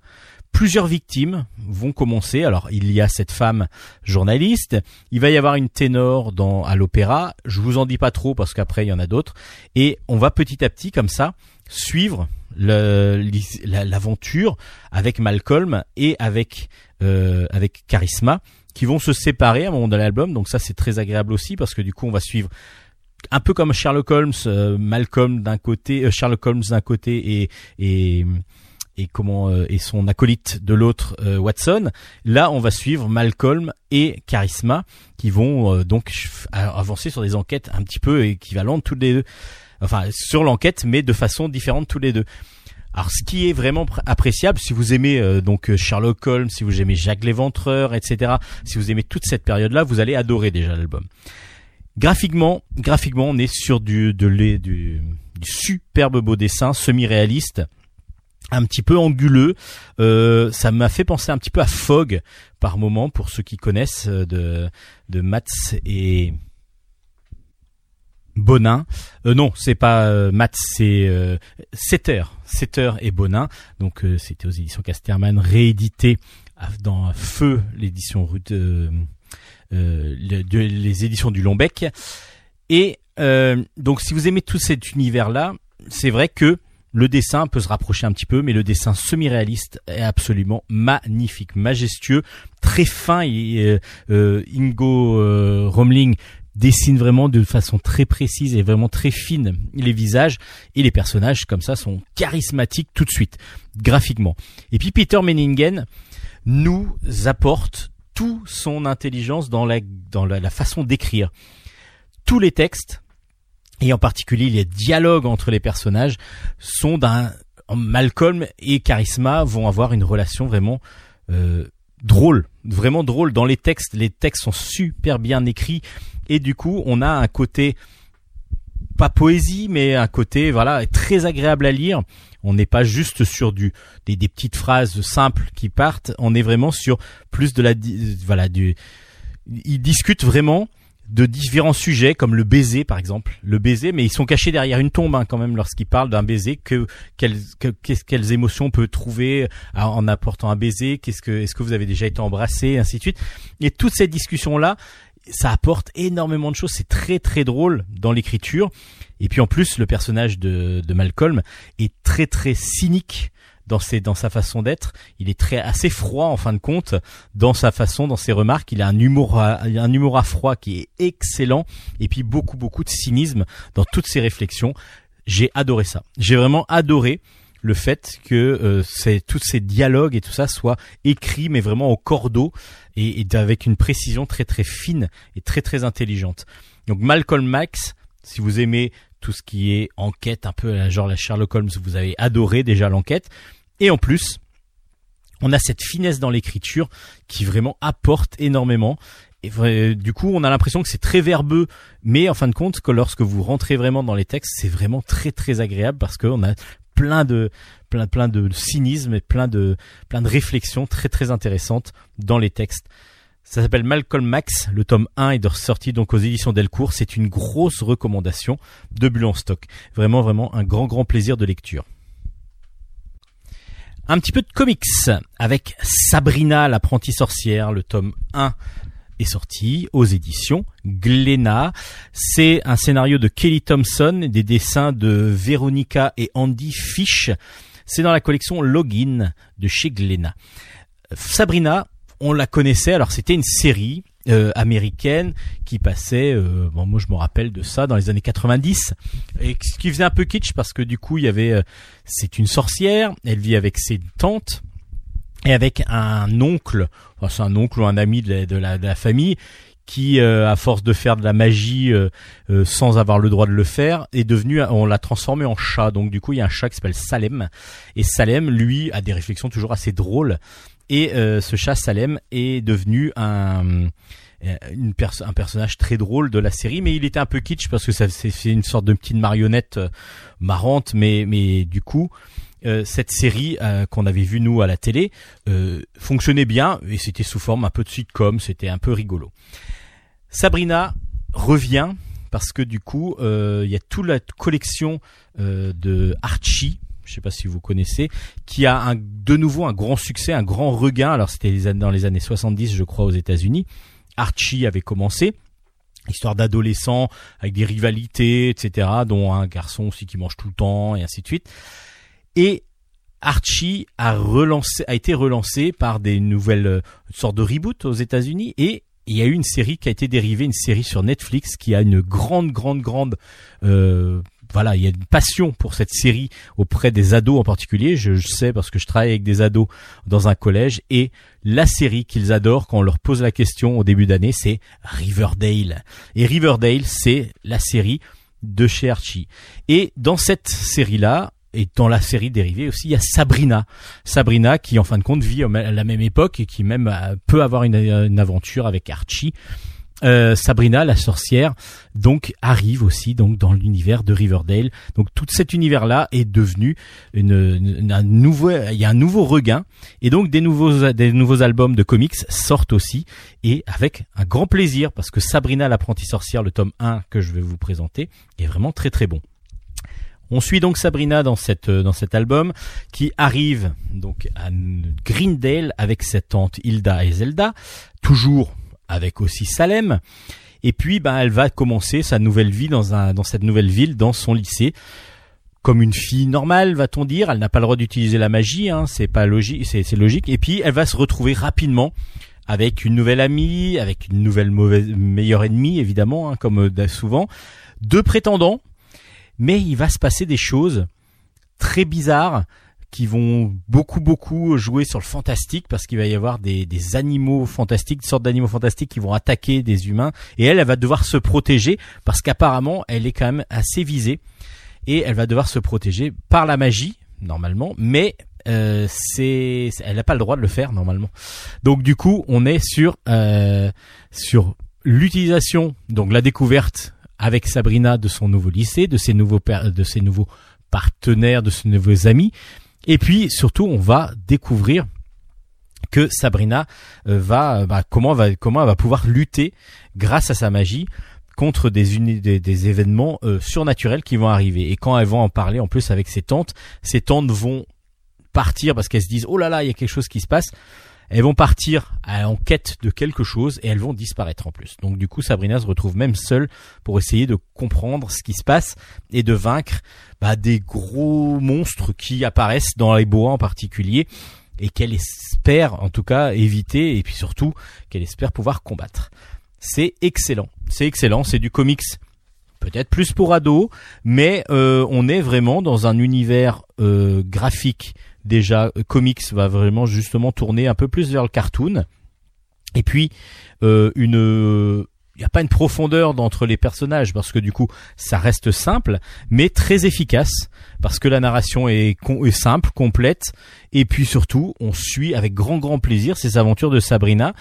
S1: plusieurs victimes vont commencer. Alors il y a cette femme journaliste, il va y avoir une ténor dans à l'opéra. Je vous en dis pas trop parce qu'après il y en a d'autres. Et on va petit à petit comme ça suivre l'aventure avec Malcolm et avec euh, avec Charisma qui vont se séparer à un moment de l'album. Donc ça c'est très agréable aussi parce que du coup on va suivre un peu comme Sherlock Holmes, euh, Malcolm d'un côté, euh, Sherlock Holmes d'un côté et et et comment et son acolyte de l'autre Watson. Là, on va suivre Malcolm et Charisma qui vont donc avancer sur des enquêtes un petit peu équivalentes toutes les deux enfin sur l'enquête, mais de façon différente tous les deux. Alors, ce qui est vraiment appréciable, si vous aimez euh, donc euh, Sherlock Holmes, si vous aimez Jacques l'Éventreur, etc., si vous aimez toute cette période-là, vous allez adorer déjà l'album. Graphiquement, graphiquement, on est sur du de du, du superbe beau dessin, semi-réaliste, un petit peu anguleux. Euh, ça m'a fait penser un petit peu à Fog par moment pour ceux qui connaissent de de Mats et Bonin. Euh, non, c'est pas euh, Matt, c'est euh, Setter, Setter et Bonin. Donc euh, c'était aux éditions Casterman, réédité dans Feu, l'édition de, les éditions du Lombec. Et donc si vous aimez tout cet univers-là, c'est vrai que le dessin peut se rapprocher un petit peu, mais le dessin semi-réaliste est absolument magnifique, majestueux, très fin. Et, Ingo Romling dessine vraiment de façon très précise et vraiment très fine les visages et les personnages comme ça sont charismatiques tout de suite graphiquement. Et puis Peter Menningen nous apporte tout son intelligence dans la, dans la façon d'écrire. Tous les textes, et en particulier les dialogues entre les personnages, sont d'un Malcolm et Charisma vont avoir une relation vraiment euh, drôle, vraiment drôle dans les textes. Les textes sont super bien écrits et du coup on a un côté pas poésie mais un côté voilà très agréable à lire. On n'est pas juste sur du des, des, petites phrases simples qui partent. On est vraiment sur plus de la voilà du. Ils discutent vraiment de différents sujets comme le baiser par exemple. Le baiser mais ils sont cachés derrière une tombe hein, quand même lorsqu'ils parlent d'un baiser. Que quelles quelles émotions on peut trouver en apportant un baiser? Qu'est-ce que est-ce que vous avez déjà été embrassé? Et ainsi de suite. Et toutes ces discussions là ça apporte énormément de choses. C'est très très drôle dans l'écriture. Et puis en plus le personnage de, de Malcolm est très très cynique dans ses dans sa façon d'être. Il est très assez froid en fin de compte dans sa façon, dans ses remarques. Il a un humour un humour à froid qui est excellent et puis beaucoup beaucoup de cynisme dans toutes ses réflexions. J'ai adoré ça. J'ai vraiment adoré le fait que euh, c'est tous ces dialogues et tout ça soient écrits mais vraiment au cordeau et, et avec une précision très très fine et très très intelligente. Donc Malcolm Max, si vous aimez tout ce qui est enquête, un peu genre la Sherlock Holmes, vous avez adoré déjà l'enquête. Et en plus, on a cette finesse dans l'écriture qui vraiment apporte énormément. Et du coup, on a l'impression que c'est très verbeux, mais en fin de compte, que lorsque vous rentrez vraiment dans les textes, c'est vraiment très très agréable parce qu'on a plein de plein plein de cynisme et plein de plein de réflexions très très intéressantes dans les textes. Ça s'appelle Malcolm Max. Le tome 1 est sorti donc aux éditions Delcourt. C'est une grosse recommandation de Bulle stock. Vraiment, vraiment un grand, grand plaisir de lecture. Un petit peu de comics avec Sabrina l'apprentie sorcière. Le tome 1 est sorti aux éditions Glénat. C'est un scénario de Kelly Thompson, des dessins de Veronica et Andy Fish. C'est dans la collection Login de chez Glénat. Sabrina, on la connaissait. Alors c'était une série euh, américaine qui passait. Euh, bon, moi je me rappelle de ça dans les années 90 et qui faisait un peu kitsch parce que du coup il y avait. Euh, c'est une sorcière. Elle vit avec ses tantes et avec un oncle. Enfin, c'est un oncle ou un ami de la, famille qui, à force de faire de la magie sans avoir le droit de le faire, est devenu, on l'a transformé en chat. Donc du coup, il y a un chat qui s'appelle Salem. Et Salem, lui, a des réflexions toujours assez drôles. Et euh, ce chat Salem est devenu un euh, un personnage très drôle de la série, mais il était un peu kitsch parce que c'est une sorte de petite marionnette euh, marrante, mais mais du coup cette série qu'on avait vue nous à la télé fonctionnait bien et c'était sous forme un peu de sitcom, c'était un peu rigolo. Sabrina revient parce que du coup il y a toute la collection de Archie je sais pas si vous connaissez, qui a un, de nouveau un grand succès, un grand regain. Alors c'était dans les années 70, je crois, aux États-Unis. Archie avait commencé. Histoire d'adolescents avec des rivalités, etc., dont un garçon aussi qui mange tout le temps et ainsi de suite. Et Archie a été relancé par des nouvelles euh, sortes de reboot aux États-Unis et il y a eu une série qui a été dérivée, une série sur Netflix qui a une grande, grande, grande euh, voilà, il y a une passion pour cette série auprès des ados en particulier. Je, sais parce que je travaille avec des ados dans un collège et la série qu'ils adorent quand on leur pose la question au début d'année, c'est Riverdale. Et Riverdale, c'est la série de chez Archie. Et dans cette série-là, et dans la série dérivée aussi, il y a Sabrina. Sabrina qui, en fin de compte, vit à la même époque et qui même euh, peut avoir une, une aventure avec Archie. Euh, Sabrina la sorcière donc arrive aussi donc dans l'univers de Riverdale. Donc tout cet univers là est devenu une, un nouveau il y a un nouveau regain et donc des nouveaux des nouveaux albums de comics sortent aussi et avec un grand plaisir parce que Sabrina l'apprentie sorcière le tome 1 que je vais vous présenter est vraiment très très bon. On suit donc Sabrina dans cette dans cet album qui arrive donc à Greendale avec cette tante Hilda et Zelda, toujours avec aussi Salem. Et puis, ben, elle va commencer sa nouvelle vie dans un, dans cette nouvelle ville, dans son lycée. Comme une fille normale, va-t-on dire. Elle n'a pas le droit d'utiliser la magie, hein, c'est pas logique, c'est, logique. Et puis, elle va se retrouver rapidement avec une nouvelle amie, avec une nouvelle mauvaise, meilleure ennemie, évidemment, hein, comme euh, souvent. Deux prétendants. Mais il va se passer des choses très bizarres qui vont beaucoup beaucoup jouer sur le fantastique parce qu'il va y avoir des, des animaux fantastiques, des sortes d'animaux fantastiques qui vont attaquer des humains. Et elle, elle va devoir se protéger parce qu'apparemment elle est quand même assez visée. Et elle va devoir se protéger par la magie normalement, mais euh, c'est elle n'a pas le droit de le faire normalement. Donc du coup, on est sur euh, sur l'utilisation, donc la découverte avec Sabrina de son nouveau lycée, de ses nouveaux de ses nouveaux partenaires, de ses nouveaux amis, et puis surtout, on va découvrir que Sabrina euh, va bah, comment va comment elle va pouvoir lutter grâce à sa magie contre des, des, des événements euh, surnaturels qui vont arriver. Et quand elles vont en parler en plus avec ses tantes, ses tantes vont partir parce qu'elles se disent oh là là il y a quelque chose qui se passe. Elles vont partir en quête de quelque chose et elles vont disparaître en plus. Donc du coup Sabrina se retrouve même seule pour essayer de comprendre ce qui se passe et de vaincre bah, des gros monstres qui apparaissent dans les bois en particulier et qu'elle espère en tout cas éviter et puis surtout qu'elle espère pouvoir combattre. C'est excellent, c'est excellent, c'est du comics peut-être plus pour ados, mais euh, on est vraiment dans un univers euh, graphique déjà euh, comics va vraiment justement tourner un peu plus vers le cartoon. Et puis euh, une il n'y a pas une profondeur entre les personnages parce que du coup ça reste simple mais très efficace parce que la narration est, est, simple, complète et puis surtout on suit avec grand grand plaisir ces aventures de Sabrina.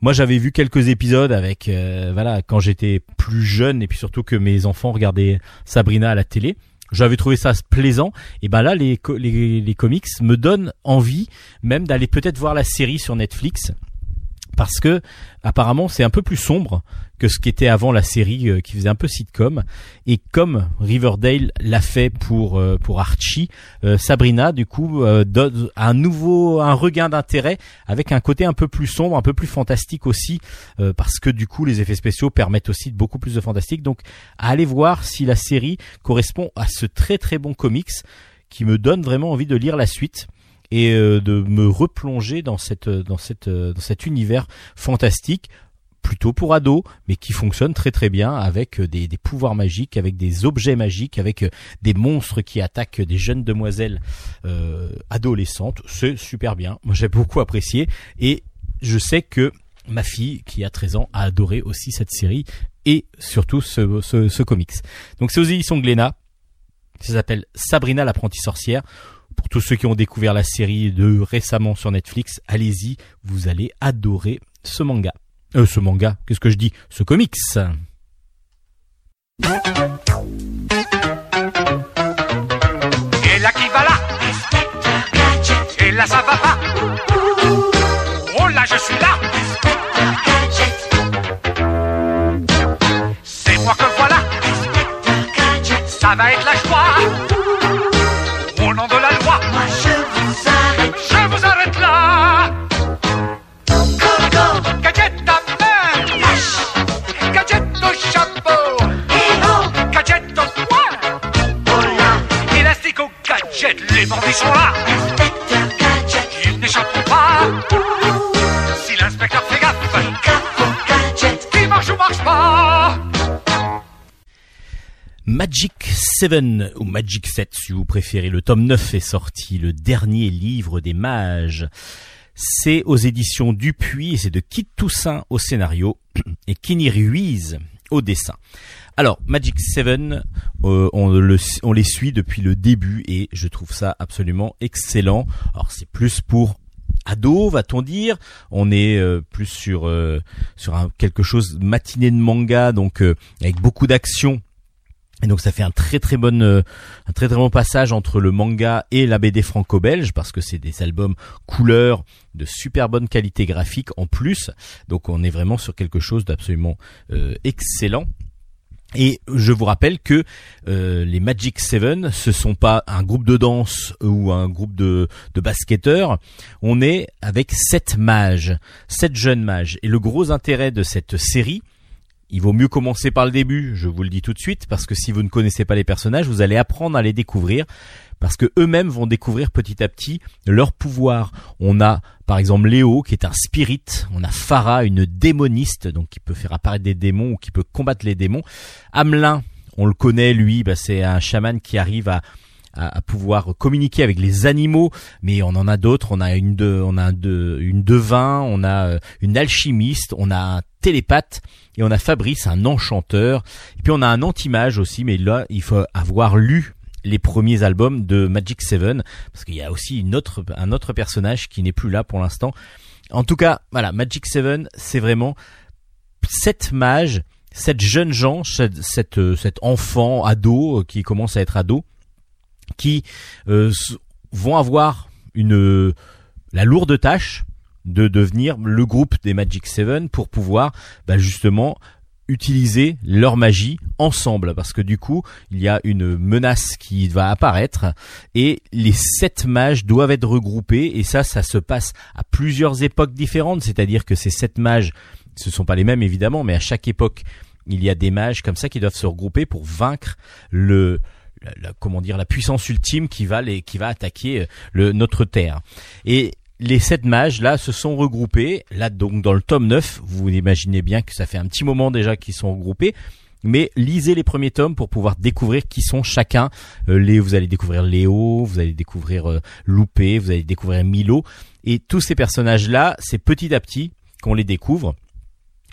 S1: Moi j'avais vu quelques épisodes avec euh, voilà quand j'étais plus jeune et puis surtout que mes enfants regardaient Sabrina à la télé j'avais trouvé ça plaisant. Et ben là les, les, les comics me donnent envie même d'aller peut-être voir la série sur Netflix parce que apparemment c'est un peu plus sombre que ce qu'était avant la série euh, qui faisait un peu sitcom. Et comme Riverdale l'a fait pour euh, pour Archie euh, Sabrina du coup donne un nouveau un regain d'intérêt avec un côté un peu plus sombre un peu plus fantastique aussi parce que du coup les effets spéciaux permettent aussi beaucoup plus de fantastique. Donc allez voir si la série correspond à ce très très bon comics qui me donne vraiment envie de lire la suite et euh, de me replonger dans cette dans cette dans cet univers fantastique plutôt pour ados, mais qui fonctionne très très bien avec euh, des, des, pouvoirs magiques, avec des objets magiques, avec euh, des monstres qui attaquent des jeunes demoiselles euh, adolescentes. C'est super bien. Moi j'ai beaucoup apprécié et je sais que ma fille qui a 13 ans a adoré aussi cette série et surtout ce, ce, ce comics. Donc c'est aux éditions Glénat. Ça s'appelle Sabrina l'apprentie sorcière. Pour tous ceux qui ont découvert la série de récemment sur Netflix, allez-y, vous allez adorer ce manga. Euh, ce manga, qu'est-ce que je dis? Ce comics.
S5: Et là qui va là? Et là ça va pas. Oh là je suis là. C'est moi que voilà. Ça va être la joie les bandits sont là. Pas.
S1: Magic 7 ou Magic 7 si vous préférez. Le tome 9 est sorti, le dernier livre des mages. C'est aux éditions Dupuis et c'est de Kit Toussaint au scénario et Kenny Ruiz au dessin. Alors, Magic 7, euh, on, le, on les suit depuis le début et je trouve ça absolument excellent. Alors, c'est plus pour ado, va-t-on dire. On est euh, plus sur euh, sur un, quelque chose matinée de manga, donc avec beaucoup d'action. Et donc ça fait un très très bon très bon passage entre le manga et la BD franco-belge parce que c'est des albums couleurs de super bonne qualité graphique en plus. Donc on est vraiment sur quelque chose d'absolument excellent. Et je vous rappelle que euh, les Magic Seven, ce sont pas un groupe de danse ou un groupe de, de basketteurs. On est avec sept mages, sept jeunes mages. Et le gros intérêt de cette série, il vaut mieux commencer par le début, je vous le dis tout de suite, parce que si vous ne connaissez pas les personnages, vous allez apprendre à les découvrir parce que eux-mêmes vont découvrir petit à petit leur pouvoir. On a par exemple Léo qui est un spirit, on a Farah une démoniste donc qui peut faire apparaître des démons ou qui peut combattre les démons. Hamelin, on le connaît lui, bah, c'est un chaman qui arrive à à, à pouvoir communiquer avec les animaux, mais on en a d'autres. On a une de, on a de, une devin, on a euh, une alchimiste, on a un télépathe et on a Fabrice, un enchanteur. Et puis on a un anti-mage aussi, mais là il faut avoir lu les premiers albums de Magic Seven parce qu'il y a aussi une autre, un autre personnage qui n'est plus là pour l'instant. En tout cas, voilà, Magic Seven, c'est vraiment sept mages, sept jeunes gens, cette, euh, cet enfant ado euh, qui commence à être ado, qui euh, vont avoir la lourde tâche de devenir le groupe des Magic Seven pour pouvoir bah, justement utiliser leur magie ensemble. Parce que du coup il y a une menace qui va apparaître et les sept mages doivent être regroupés et ça ça se passe à plusieurs époques différentes. C'est-à-dire que ces sept mages ce sont pas les mêmes évidemment mais à chaque époque il y a des mages comme ça qui doivent se regrouper pour vaincre le la- la- comment dire la puissance ultime qui va les qui va attaquer euh, le notre terre et les sept mages là se sont regroupés là donc dans le tome 9 vous imaginez bien que ça fait un petit moment déjà qu'ils sont regroupés mais lisez les premiers tomes pour pouvoir découvrir qui sont chacun. Euh, les, vous allez découvrir Léo, vous allez découvrir euh, Loupé, vous allez découvrir Milo. Et tous ces personnages-là, c'est petit à petit qu'on les découvre.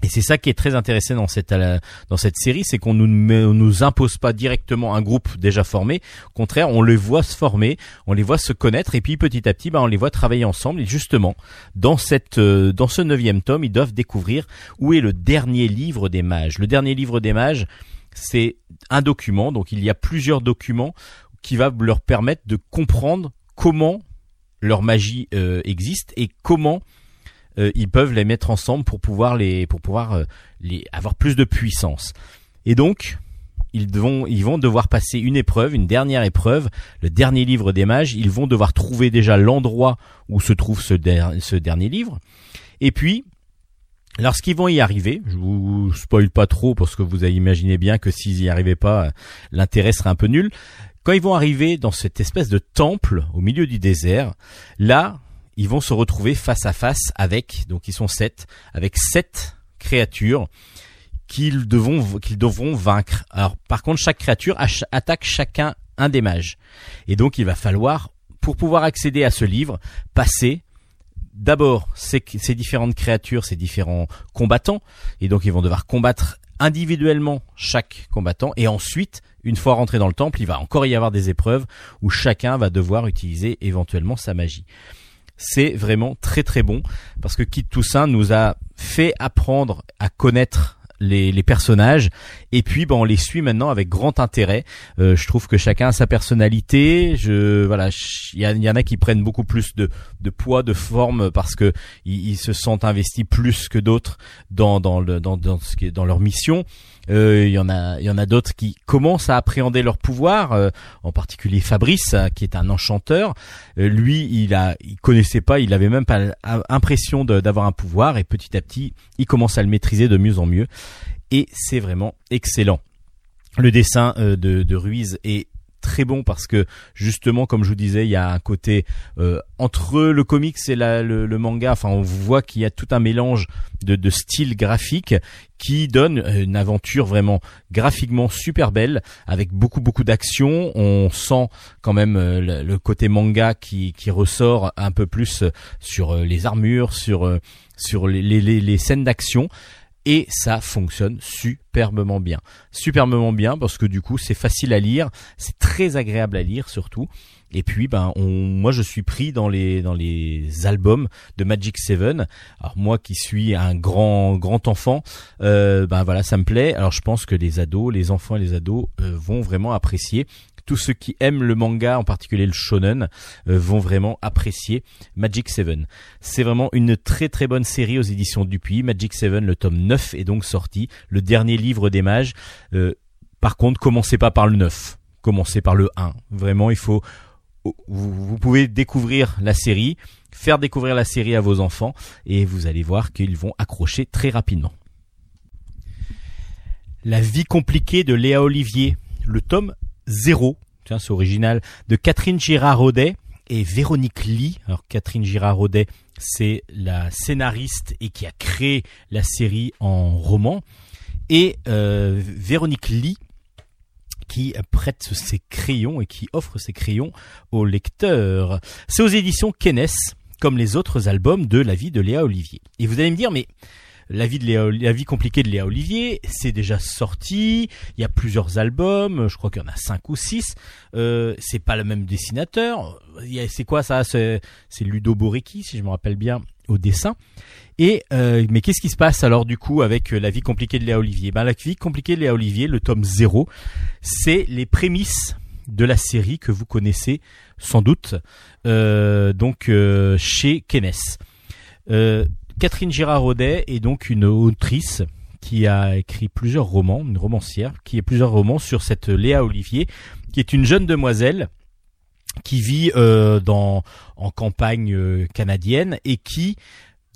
S1: Et c'est ça qui est très intéressant dans cette euh, dans cette série, c'est qu'on nous nous impose pas directement un groupe déjà formé. Au contraire, on les voit se former, on les voit se connaître, et puis petit à petit, bah, on les voit travailler ensemble. Et justement, dans cette euh, dans ce neuvième tome, ils doivent découvrir où est le dernier livre des mages. Le dernier livre des mages, c'est un document. Donc il y a plusieurs documents qui va leur permettre de comprendre comment leur magie euh, existe et comment euh, ils peuvent les mettre ensemble pour pouvoir les pour pouvoir euh, les avoir plus de puissance. Et donc ils vont ils vont devoir passer une épreuve, une dernière épreuve, le dernier livre des mages. Ils vont devoir trouver déjà l'endroit où se trouve ce, ce dernier livre. Et puis Lorsqu'ils vont y arriver, je vous spoil pas trop parce que vous imaginez bien que s'ils y arrivaient pas, euh, l'intérêt serait un peu nul. Quand ils vont arriver dans cette espèce de temple au milieu du désert, là, ils vont se retrouver face à face avec, donc ils sont sept, avec sept créatures qu'ils devront, qu'ils devront vaincre. Alors, par contre, chaque créature attaque chacun un des mages. Et donc, il va falloir, pour pouvoir accéder à ce livre, passer d'abord ces, ces différentes créatures, ces différents combattants, et donc ils vont devoir combattre individuellement chaque combattant, et ensuite, une fois rentré dans le temple, il va encore y avoir des épreuves où chacun va devoir utiliser éventuellement sa magie. C'est vraiment très très bon, parce que Kit Toussaint nous a fait apprendre à connaître les, personnages. Et puis ben on les suit maintenant avec grand intérêt. Euh, je trouve que chacun a sa personnalité. Je voilà il y, en a qui prennent beaucoup plus de, poids de forme parce que ils, se sentent investis plus que d'autres dans dans dans, dans ce qui est dans leur mission Euh, il y en a il y en a d'autres qui commencent à appréhender leur pouvoir euh, en particulier Fabrice hein, qui est un enchanteur Euh, lui il a il connaissait pas il avait même pas l'impression d'avoir un pouvoir et petit à petit il commence à le maîtriser de mieux en mieux et c'est vraiment excellent. Le dessin euh, de, de Ruiz est très bon parce que justement comme je vous disais il y a un côté euh, entre le comics et le, manga enfin on voit qu'il y a tout un mélange de, styles graphiques qui donne une aventure vraiment graphiquement super belle avec beaucoup beaucoup d'action. On sent quand même euh, le, côté manga qui, ressort un peu plus sur euh, les armures sur les scènes d'action et ça fonctionne superbement bien. Superbement bien parce que du coup c'est facile à lire, c'est très agréable à lire surtout. Et puis ben on, moi je suis pris dans les dans les albums de Magic Seven. Alors moi qui suis un grand grand enfant, euh, ben voilà ça me plaît. Alors je pense que les ados, les enfants et les ados euh, vont vraiment apprécier. Tous ceux qui aiment le manga, en particulier le shonen, euh, vont vraiment apprécier Magic Seven. C'est vraiment une très très bonne série aux éditions Dupuis. Magic Seven, le tome 9 est donc sorti, le dernier livre des mages. Euh, par contre, commencez pas par le 9, commencez par le 1. Vraiment, il faut vous, vous pouvez découvrir la série, faire découvrir la série à vos enfants et vous allez voir qu'ils vont accrocher très rapidement. La vie compliquée de Léa Olivier, le tome 0, tiens c'est original, de Catherine Girard-Rodet et Véronique Lee. Alors Catherine Girard-Rodet, c'est la scénariste et qui a créé la série en roman. Et euh, Véronique Lee, qui prête ses crayons et qui offre ses crayons au lecteur. C'est aux éditions Kennes, comme les autres albums de la vie de Léa Olivier. Et vous allez me dire, mais la vie de Léa, la vie compliquée de Léa Olivier, c'est déjà sorti. Il y a plusieurs albums. Je crois qu'il y en a cinq ou six. Euh, c'est pas le même dessinateur. C'est quoi ça? C'est Ludo Boricki, si je me rappelle bien, au dessin. Et euh, mais qu'est-ce qui se passe alors du coup avec euh, la vie compliquée de Léa Olivier? Ben la vie compliquée de Léa Olivier, le tome 0, c'est les prémices de la série que vous connaissez sans doute, euh, donc euh, chez Kennes. Euh, Catherine Girard-Rodet est donc une autrice qui a écrit plusieurs romans, une romancière, qui a plusieurs romans sur cette Léa Olivier, qui est une jeune demoiselle qui vit euh, dans en campagne euh, canadienne et qui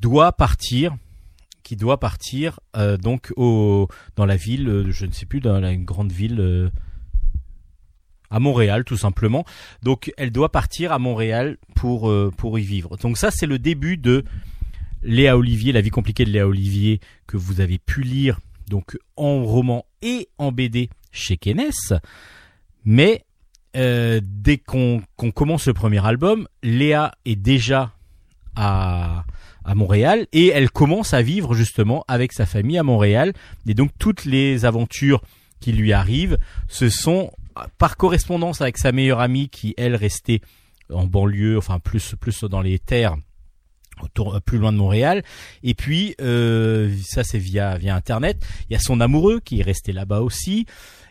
S1: doit partir qui doit partir euh, donc au dans la ville je ne sais plus dans la une grande ville à Montréal tout simplement. Donc elle doit partir à Montréal pour pour y vivre. Donc ça c'est le début de Léa Olivier la vie compliquée de Léa Olivier que vous avez pu lire donc en roman et en BD chez Kennes mais euh, dès qu'on qu'on commence le premier album, Léa est déjà à, à Montréal et elle commence à vivre justement avec sa famille à Montréal. Et donc toutes les aventures qui lui arrivent, ce sont par correspondance avec sa meilleure amie qui elle restait en banlieue, enfin plus plus dans les terres autour, plus loin de Montréal. Et puis euh, ça c'est via via internet. Il y a son amoureux qui est resté là-bas aussi.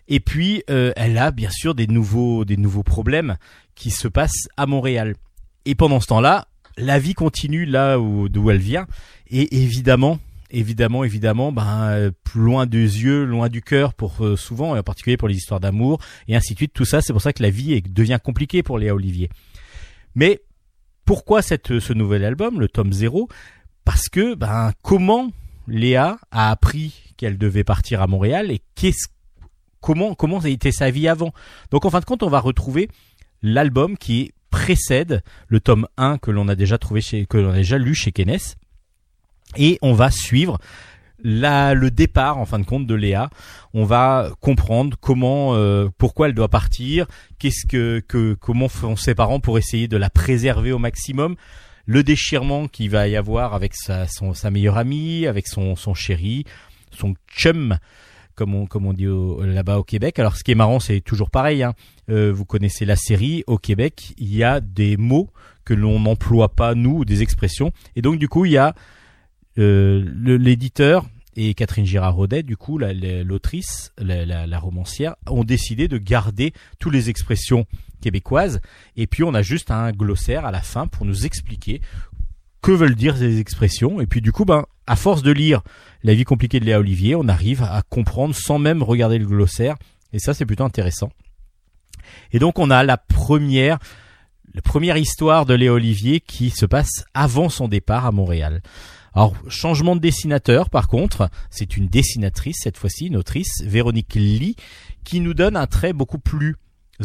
S1: Et puis euh, elle a bien sûr des nouveaux des nouveaux problèmes qui se passent à Montréal. Et pendant ce temps-là, la vie continue là où d'où elle vient. Et évidemment, évidemment, évidemment, ben euh, loin des yeux, loin du cœur pour euh, souvent, et en particulier pour les histoires d'amour et ainsi de suite. Tout ça, c'est pour ça que la vie devient compliquée pour Léa Olivier. Mais pourquoi cette, ce nouvel album, le tome 0 Parce que ben comment Léa a appris qu'elle devait partir à Montréal et qu'est-ce comment comment a été sa vie avant? Donc en fin de compte, on va retrouver l'album qui précède le tome 1 que l'on a déjà trouvé chez que l'on a déjà lu chez Kennes et on va suivre la, le départ en fin de compte de Léa. On va comprendre comment, euh, pourquoi elle doit partir, qu'est-ce que, que, comment font ses parents pour essayer de la préserver au maximum, le déchirement qu'il va y avoir avec sa, son, sa meilleure amie, avec son, son chéri, son chum, comme on, comme on dit là-bas au Québec. Alors, ce qui est marrant, c'est toujours pareil. Hein. Euh, vous connaissez la série. Au Québec, il y a des mots que l'on n'emploie pas nous, ou des expressions, et donc du coup, il y a euh, l'éditeur et Catherine Girard-Rodet, du coup, la- la- l'autrice, la, la- la romancière, ont décidé de garder toutes les expressions québécoises. Et puis, on a juste un glossaire à la fin pour nous expliquer que veulent dire ces expressions. Et puis, du coup, ben, à force de lire La vie compliquée de Léa Olivier, on arrive à comprendre sans même regarder le glossaire. Et ça, c'est plutôt intéressant. Et donc, on a la première, la première histoire de Léa Olivier qui se passe avant son départ à Montréal. Alors, changement de dessinateur, par contre, c'est une dessinatrice, cette fois-ci, une autrice, Véronique Lee, qui nous donne un trait beaucoup plus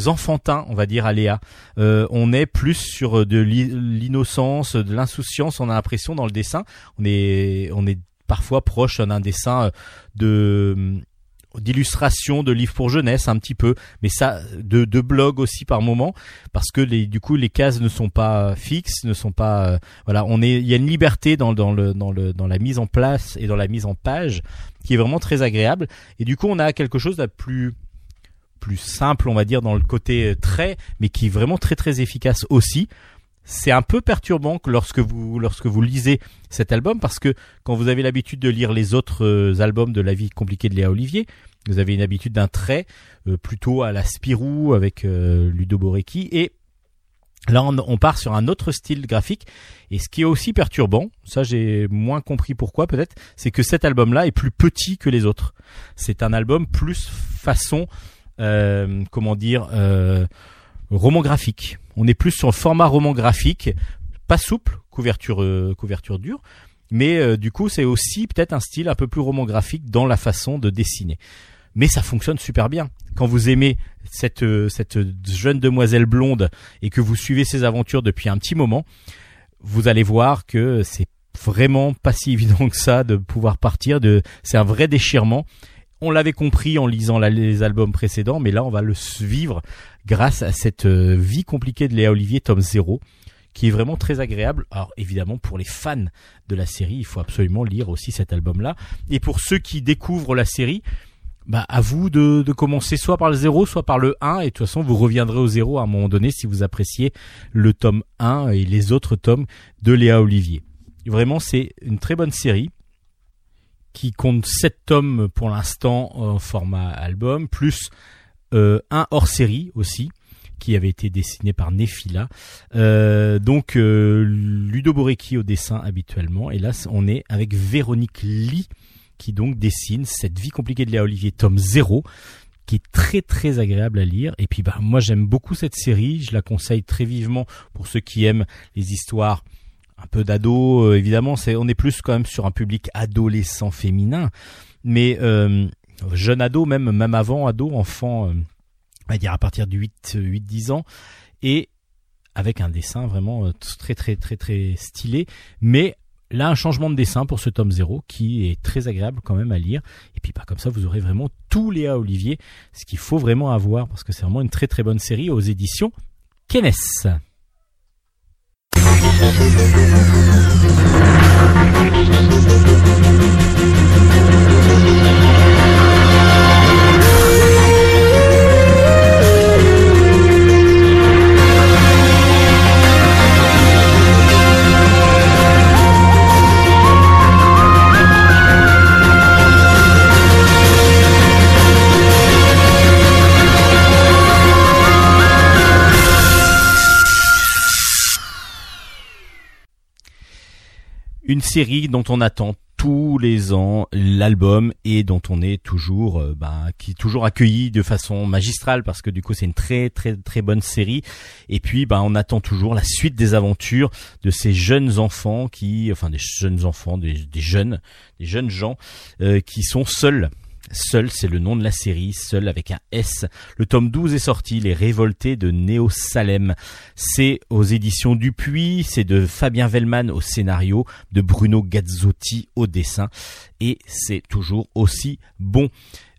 S1: enfantin, on va dire, à Léa. Euh, on est plus sur de l'i- l'innocence, de l'insouciance, on a l'impression dans le dessin. On est, on est parfois proche d'un dessin euh, de d'illustration de livres pour jeunesse un petit peu mais ça de, de blog aussi par moment parce que les du coup les cases ne sont pas fixes ne sont pas euh, voilà on est il y a une liberté dans dans le dans le dans la mise en place et dans la mise en page qui est vraiment très agréable. Et du coup on a quelque chose de plus plus simple on va dire dans le côté euh, trait mais qui est vraiment très très efficace aussi c'est un peu perturbant que lorsque vous lorsque vous lisez cet album parce que quand vous avez l'habitude de lire les autres euh, albums de la vie compliquée de Léa Olivier vous avez une habitude d'un trait euh, plutôt à la Spirou avec euh, Ludo Boricki et là on, part sur un autre style graphique et ce qui est aussi perturbant ça j'ai moins compris pourquoi peut-être c'est que cet album là est plus petit que les autres. C'est un album plus façon euh, comment dire euh, roman graphique. On est plus sur le format roman graphique pas souple couverture euh, couverture dure mais euh, du coup c'est aussi peut-être un style un peu plus roman graphique dans la façon de dessiner. Mais ça fonctionne super bien. Quand vous aimez cette euh, cette jeune demoiselle blonde et que vous suivez ses aventures depuis un petit moment vous allez voir que c'est vraiment pas si évident que ça de pouvoir partir de c'est un vrai déchirement on l'avait compris en lisant les albums précédents, mais là on va le vivre grâce à cette euh, vie compliquée de Léa Olivier, tome 0, qui est vraiment très agréable. Alors évidemment pour les fans de la série, il faut absolument lire aussi cet album-là. Et pour ceux qui découvrent la série, bah, à vous de, de commencer soit par le 0, soit par le 1, et de toute façon vous reviendrez au 0 à un moment donné si vous appréciez le tome 1 et les autres tomes de Léa Olivier. Vraiment c'est une très bonne série qui compte 7 tomes pour l'instant en format album, plus euh, un hors-série aussi, qui avait été dessiné par Nefila. Euh, donc euh, Ludo Borecki au dessin habituellement, et là on est avec Véronique Lee, qui donc dessine cette vie compliquée de Léa Olivier, tome 0, qui est très très agréable à lire. Et puis bah moi j'aime beaucoup cette série, je la conseille très vivement pour ceux qui aiment les histoires un peu d'ado, euh, évidemment, c'est on est plus quand même sur un public adolescent féminin, mais euh, jeune ado, même même avant ado, enfant, euh, on va dire à partir de 8 8 10 ans et avec un dessin vraiment très très très très stylé, mais là un changement de dessin pour ce tome 0 qui est très agréable quand même à lire et puis bah comme ça vous aurez vraiment tout Léa Olivier, ce qu'il faut vraiment avoir parce que c'est vraiment une très très bonne série aux éditions Kenes. Une série dont on attend tous les ans l'album et dont on est toujours euh, bah, qui est toujours accueilli de façon magistrale parce que du coup c'est une très très très bonne série. Et puis bah on attend toujours la suite des aventures de ces jeunes enfants qui enfin des jeunes enfants des, des jeunes des jeunes gens euh, qui sont seuls Seul, c'est le nom de la série, Seul avec un S. Le tome 12 est sorti, Les Révoltés de Néo Salem. C'est aux éditions Dupuis, c'est de Fabien Vellman au scénario, de Bruno Gazzotti au dessin, et c'est toujours aussi bon.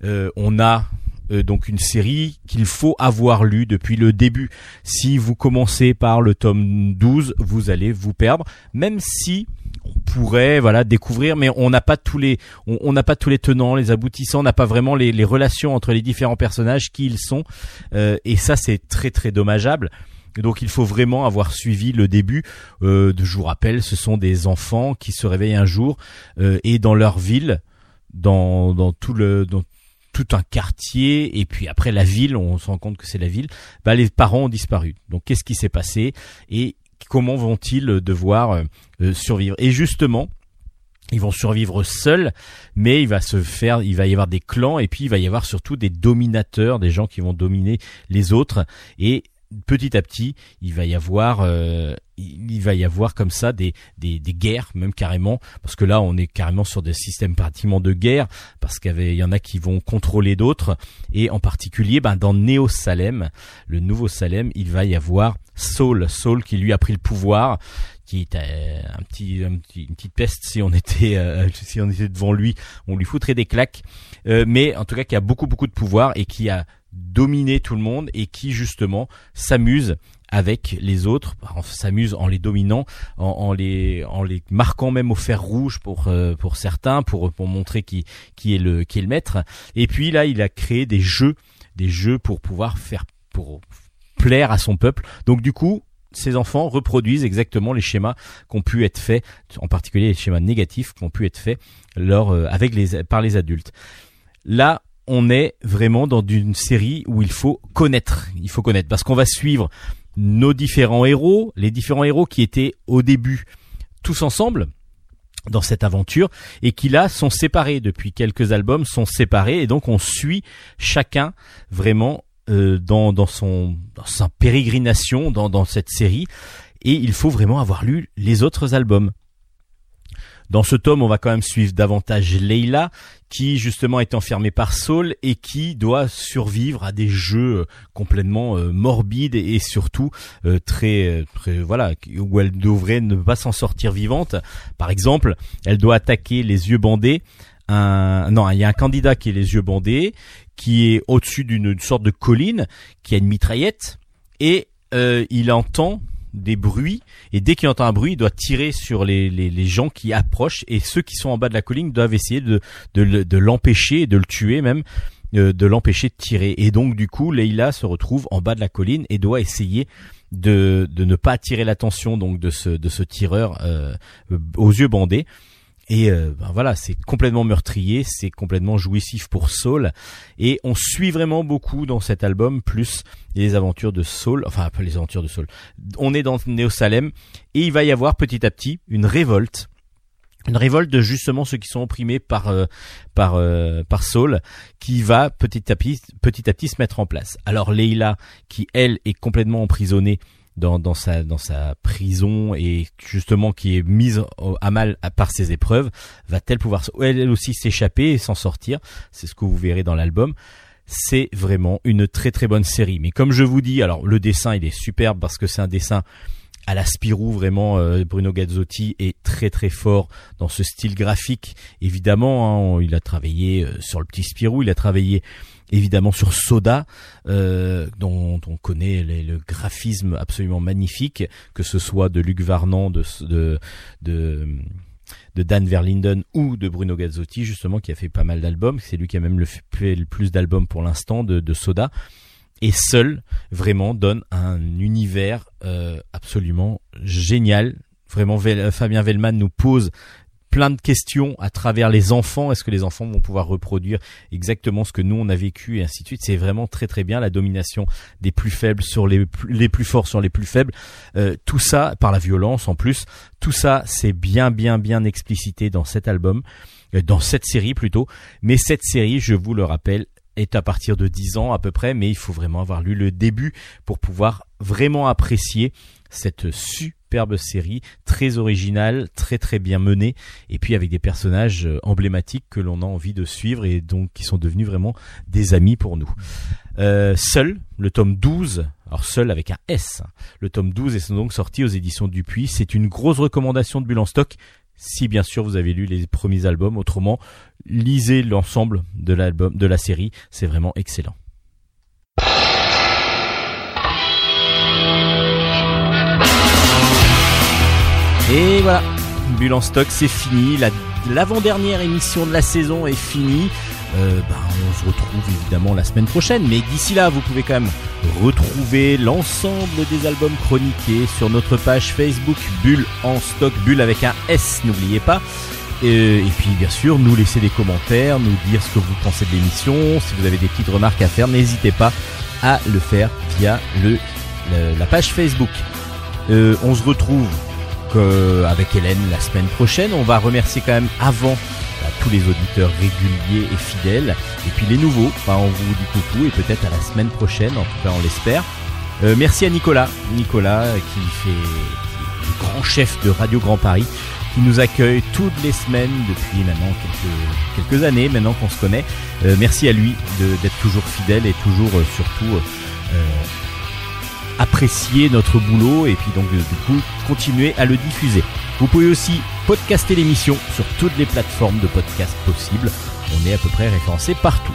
S1: Euh, on a euh, donc une série qu'il faut avoir lu depuis le début. Si vous commencez par le tome 12, vous allez vous perdre, même si pourrait voilà découvrir mais on n'a pas tous les on on n'a pas tous les tenants les aboutissants on n'a pas vraiment les, les relations entre les différents personnages qui ils sont Euh, et ça c'est très très dommageable donc il faut vraiment avoir suivi le début. Euh, je vous rappelle, ce sont des enfants qui se réveillent un jour euh, et dans leur ville, dans, dans tout le dans tout un quartier et puis après la ville, on se rend compte que c'est la ville. Bah les parents ont disparu. Donc qu'est-ce qui s'est passé? Et comment vont-ils devoir euh, euh, survivre? Et justement, ils vont survivre seuls, mais il va se faire, il va y avoir des clans et puis il va y avoir surtout des dominateurs, des gens qui vont dominer les autres. Et petit à petit, il va y avoir, euh, il va y avoir comme ça des, des, des guerres, même carrément, parce que là, on est carrément sur des systèmes pratiquement de guerre, parce qu'il y en a qui vont contrôler d'autres, et en particulier, ben, dans Néo Salem, le nouveau Salem, il va y avoir Saul, Saul qui lui a pris le pouvoir, qui est euh, un petit, un petit- une petite peste si on était, euh, si on était devant lui, on lui foutrait des claques, Euh, mais en tout cas qui a beaucoup beaucoup de pouvoir et qui a dominé tout le monde et qui justement s'amuse avec les autres, s'amuse en les dominant, en, les en les marquant même au fer rouge pour euh, pour certains, pour pour montrer qui qui est le qui est le maître. Et puis là, il a créé des jeux, des jeux pour pouvoir faire pour plaire à son peuple. Donc du coup, ces enfants reproduisent exactement les schémas qui ont pu être faits, en particulier les schémas négatifs qui ont pu être faits euh, avec les par les adultes. Là, on est vraiment dans une série où il faut connaître. Il faut connaître parce qu'on va suivre nos différents héros, les différents héros qui étaient au début tous ensemble dans cette aventure et qui là sont séparés depuis quelques albums sont séparés et donc on suit chacun vraiment euh, dans son sa pérégrination dans cette série et il faut vraiment avoir lu les autres albums. Dans ce tome, on va quand même suivre davantage Leila, qui justement est enfermée par Saul et qui doit survivre à des jeux euh, complètement euh, morbides et, surtout euh, très, euh, très voilà où elle devrait ne pas s'en sortir vivante. Par exemple, elle doit attaquer les yeux bandés un non, il y a un candidat qui est les yeux bandés, qui est au-dessus d'une une sorte de colline, qui a une mitraillette et euh, il entend des bruits et dès qu'il entend un bruit, il doit tirer sur les, gens qui approchent et ceux qui sont en bas de la colline doivent essayer de de, de l'empêcher de le tuer même euh, de l'empêcher de tirer. Et donc du coup Leila se retrouve en bas de la colline et doit essayer de, ne pas attirer l'attention donc de ce de ce tireur euh, aux yeux bandés et euh, ben voilà c'est complètement meurtrier c'est complètement jouissif pour Saul. Et on suit vraiment beaucoup dans cet album plus les aventures de Saul enfin pas les aventures de Saul. On est dans Néo Salem et il va y avoir petit à petit une révolte. Une révolte de justement ceux qui sont opprimés par euh, par euh, par Saul qui va petit à petit petit à petit se mettre en place. Alors Leila qui elle est complètement emprisonnée dans dans sa dans sa prison et justement qui est mise à mal par ses épreuves, va-t-elle pouvoir elle elle aussi s'échapper et s'en sortir? C'est ce que vous verrez dans l'album. C'est vraiment une très très bonne série. Mais comme je vous dis, alors le dessin il est superbe parce que c'est un dessin à la Spirou vraiment euh, Bruno Gazzotti est très très fort dans ce style graphique évidemment hein, il a travaillé euh, sur le petit Spirou il a travaillé évidemment sur Soda euh, dont on connaît le graphisme absolument magnifique que ce soit de Luc Varnan de de de, Dan Verlinden ou de Bruno Gazzotti justement qui a fait pas mal d'albums c'est lui qui a même le fait le plus d'albums pour l'instant de, Soda et seul vraiment donne un univers euh, absolument génial. Vraiment, Vel- Fabien Vellman nous pose plein de questions à travers les enfants. Est-ce que les enfants vont pouvoir reproduire exactement ce que nous on a vécu et ainsi de suite? C'est vraiment très très bien la domination des plus faibles sur les plus, les plus forts sur les plus faibles. Euh, tout ça par la violence en plus. Tout ça c'est bien bien bien explicité dans cet album, euh, dans cette série plutôt. Mais cette série, je vous le rappelle, est à partir de 10 ans à peu près, mais il faut vraiment avoir lu le début pour pouvoir vraiment apprécier cette superbe série, très originale, très très bien menée, et puis avec des personnages euh, emblématiques que l'on a envie de suivre et donc qui sont devenus vraiment des amis pour nous. Euh, seul, le tome 12, alors seul avec un S, le tome 12 est donc sorti aux éditions Dupuis, c'est une grosse recommandation de Bulle en stock, si bien sûr vous avez lu les premiers albums, autrement lisez l'ensemble de l'album, de la série, c'est vraiment excellent. Et voilà, Bulle en stock, c'est fini. La- L'avant-dernière émission de la saison est finie. Euh, ben, on se retrouve évidemment la semaine prochaine, mais d'ici là, vous pouvez quand même retrouver l'ensemble des albums chroniqués sur notre page Facebook Bulle en stock, Bulle avec un S, n'oubliez pas. Et, puis bien sûr, nous laisser des commentaires, nous dire ce que vous pensez de l'émission. Si vous avez des petites remarques à faire, n'hésitez pas à le faire via la page Facebook. Euh, on se retrouve que- avec Hélène la semaine prochaine. On va remercier quand même avant bah, tous les auditeurs réguliers et fidèles. Et puis les nouveaux, on vous dit coucou et peut-être à la semaine prochaine, en tout cas on l'espère. Euh, merci à Nicolas, Nicolas euh, qui fait le grand chef de Radio Grand Paris, qui nous accueille toutes les semaines depuis maintenant quelques, années, maintenant qu'on se connaît. Euh, merci à lui d'être toujours fidèle et toujours euh, surtout euh, euh, apprécier notre boulot et puis donc euh, du coup continuer à le diffuser. Vous pouvez aussi podcaster l'émission sur toutes les plateformes de podcast possibles. On est à peu près référencé partout.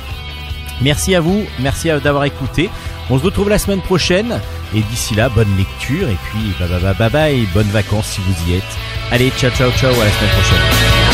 S1: Merci à vous, merci d'avoir écouté. On se retrouve la semaine prochaine et d'ici là, bonne lecture et puis bye bye bye bye bye, bonnes vacances si vous y êtes. Allez, ciao ciao ciao, à la semaine prochaine.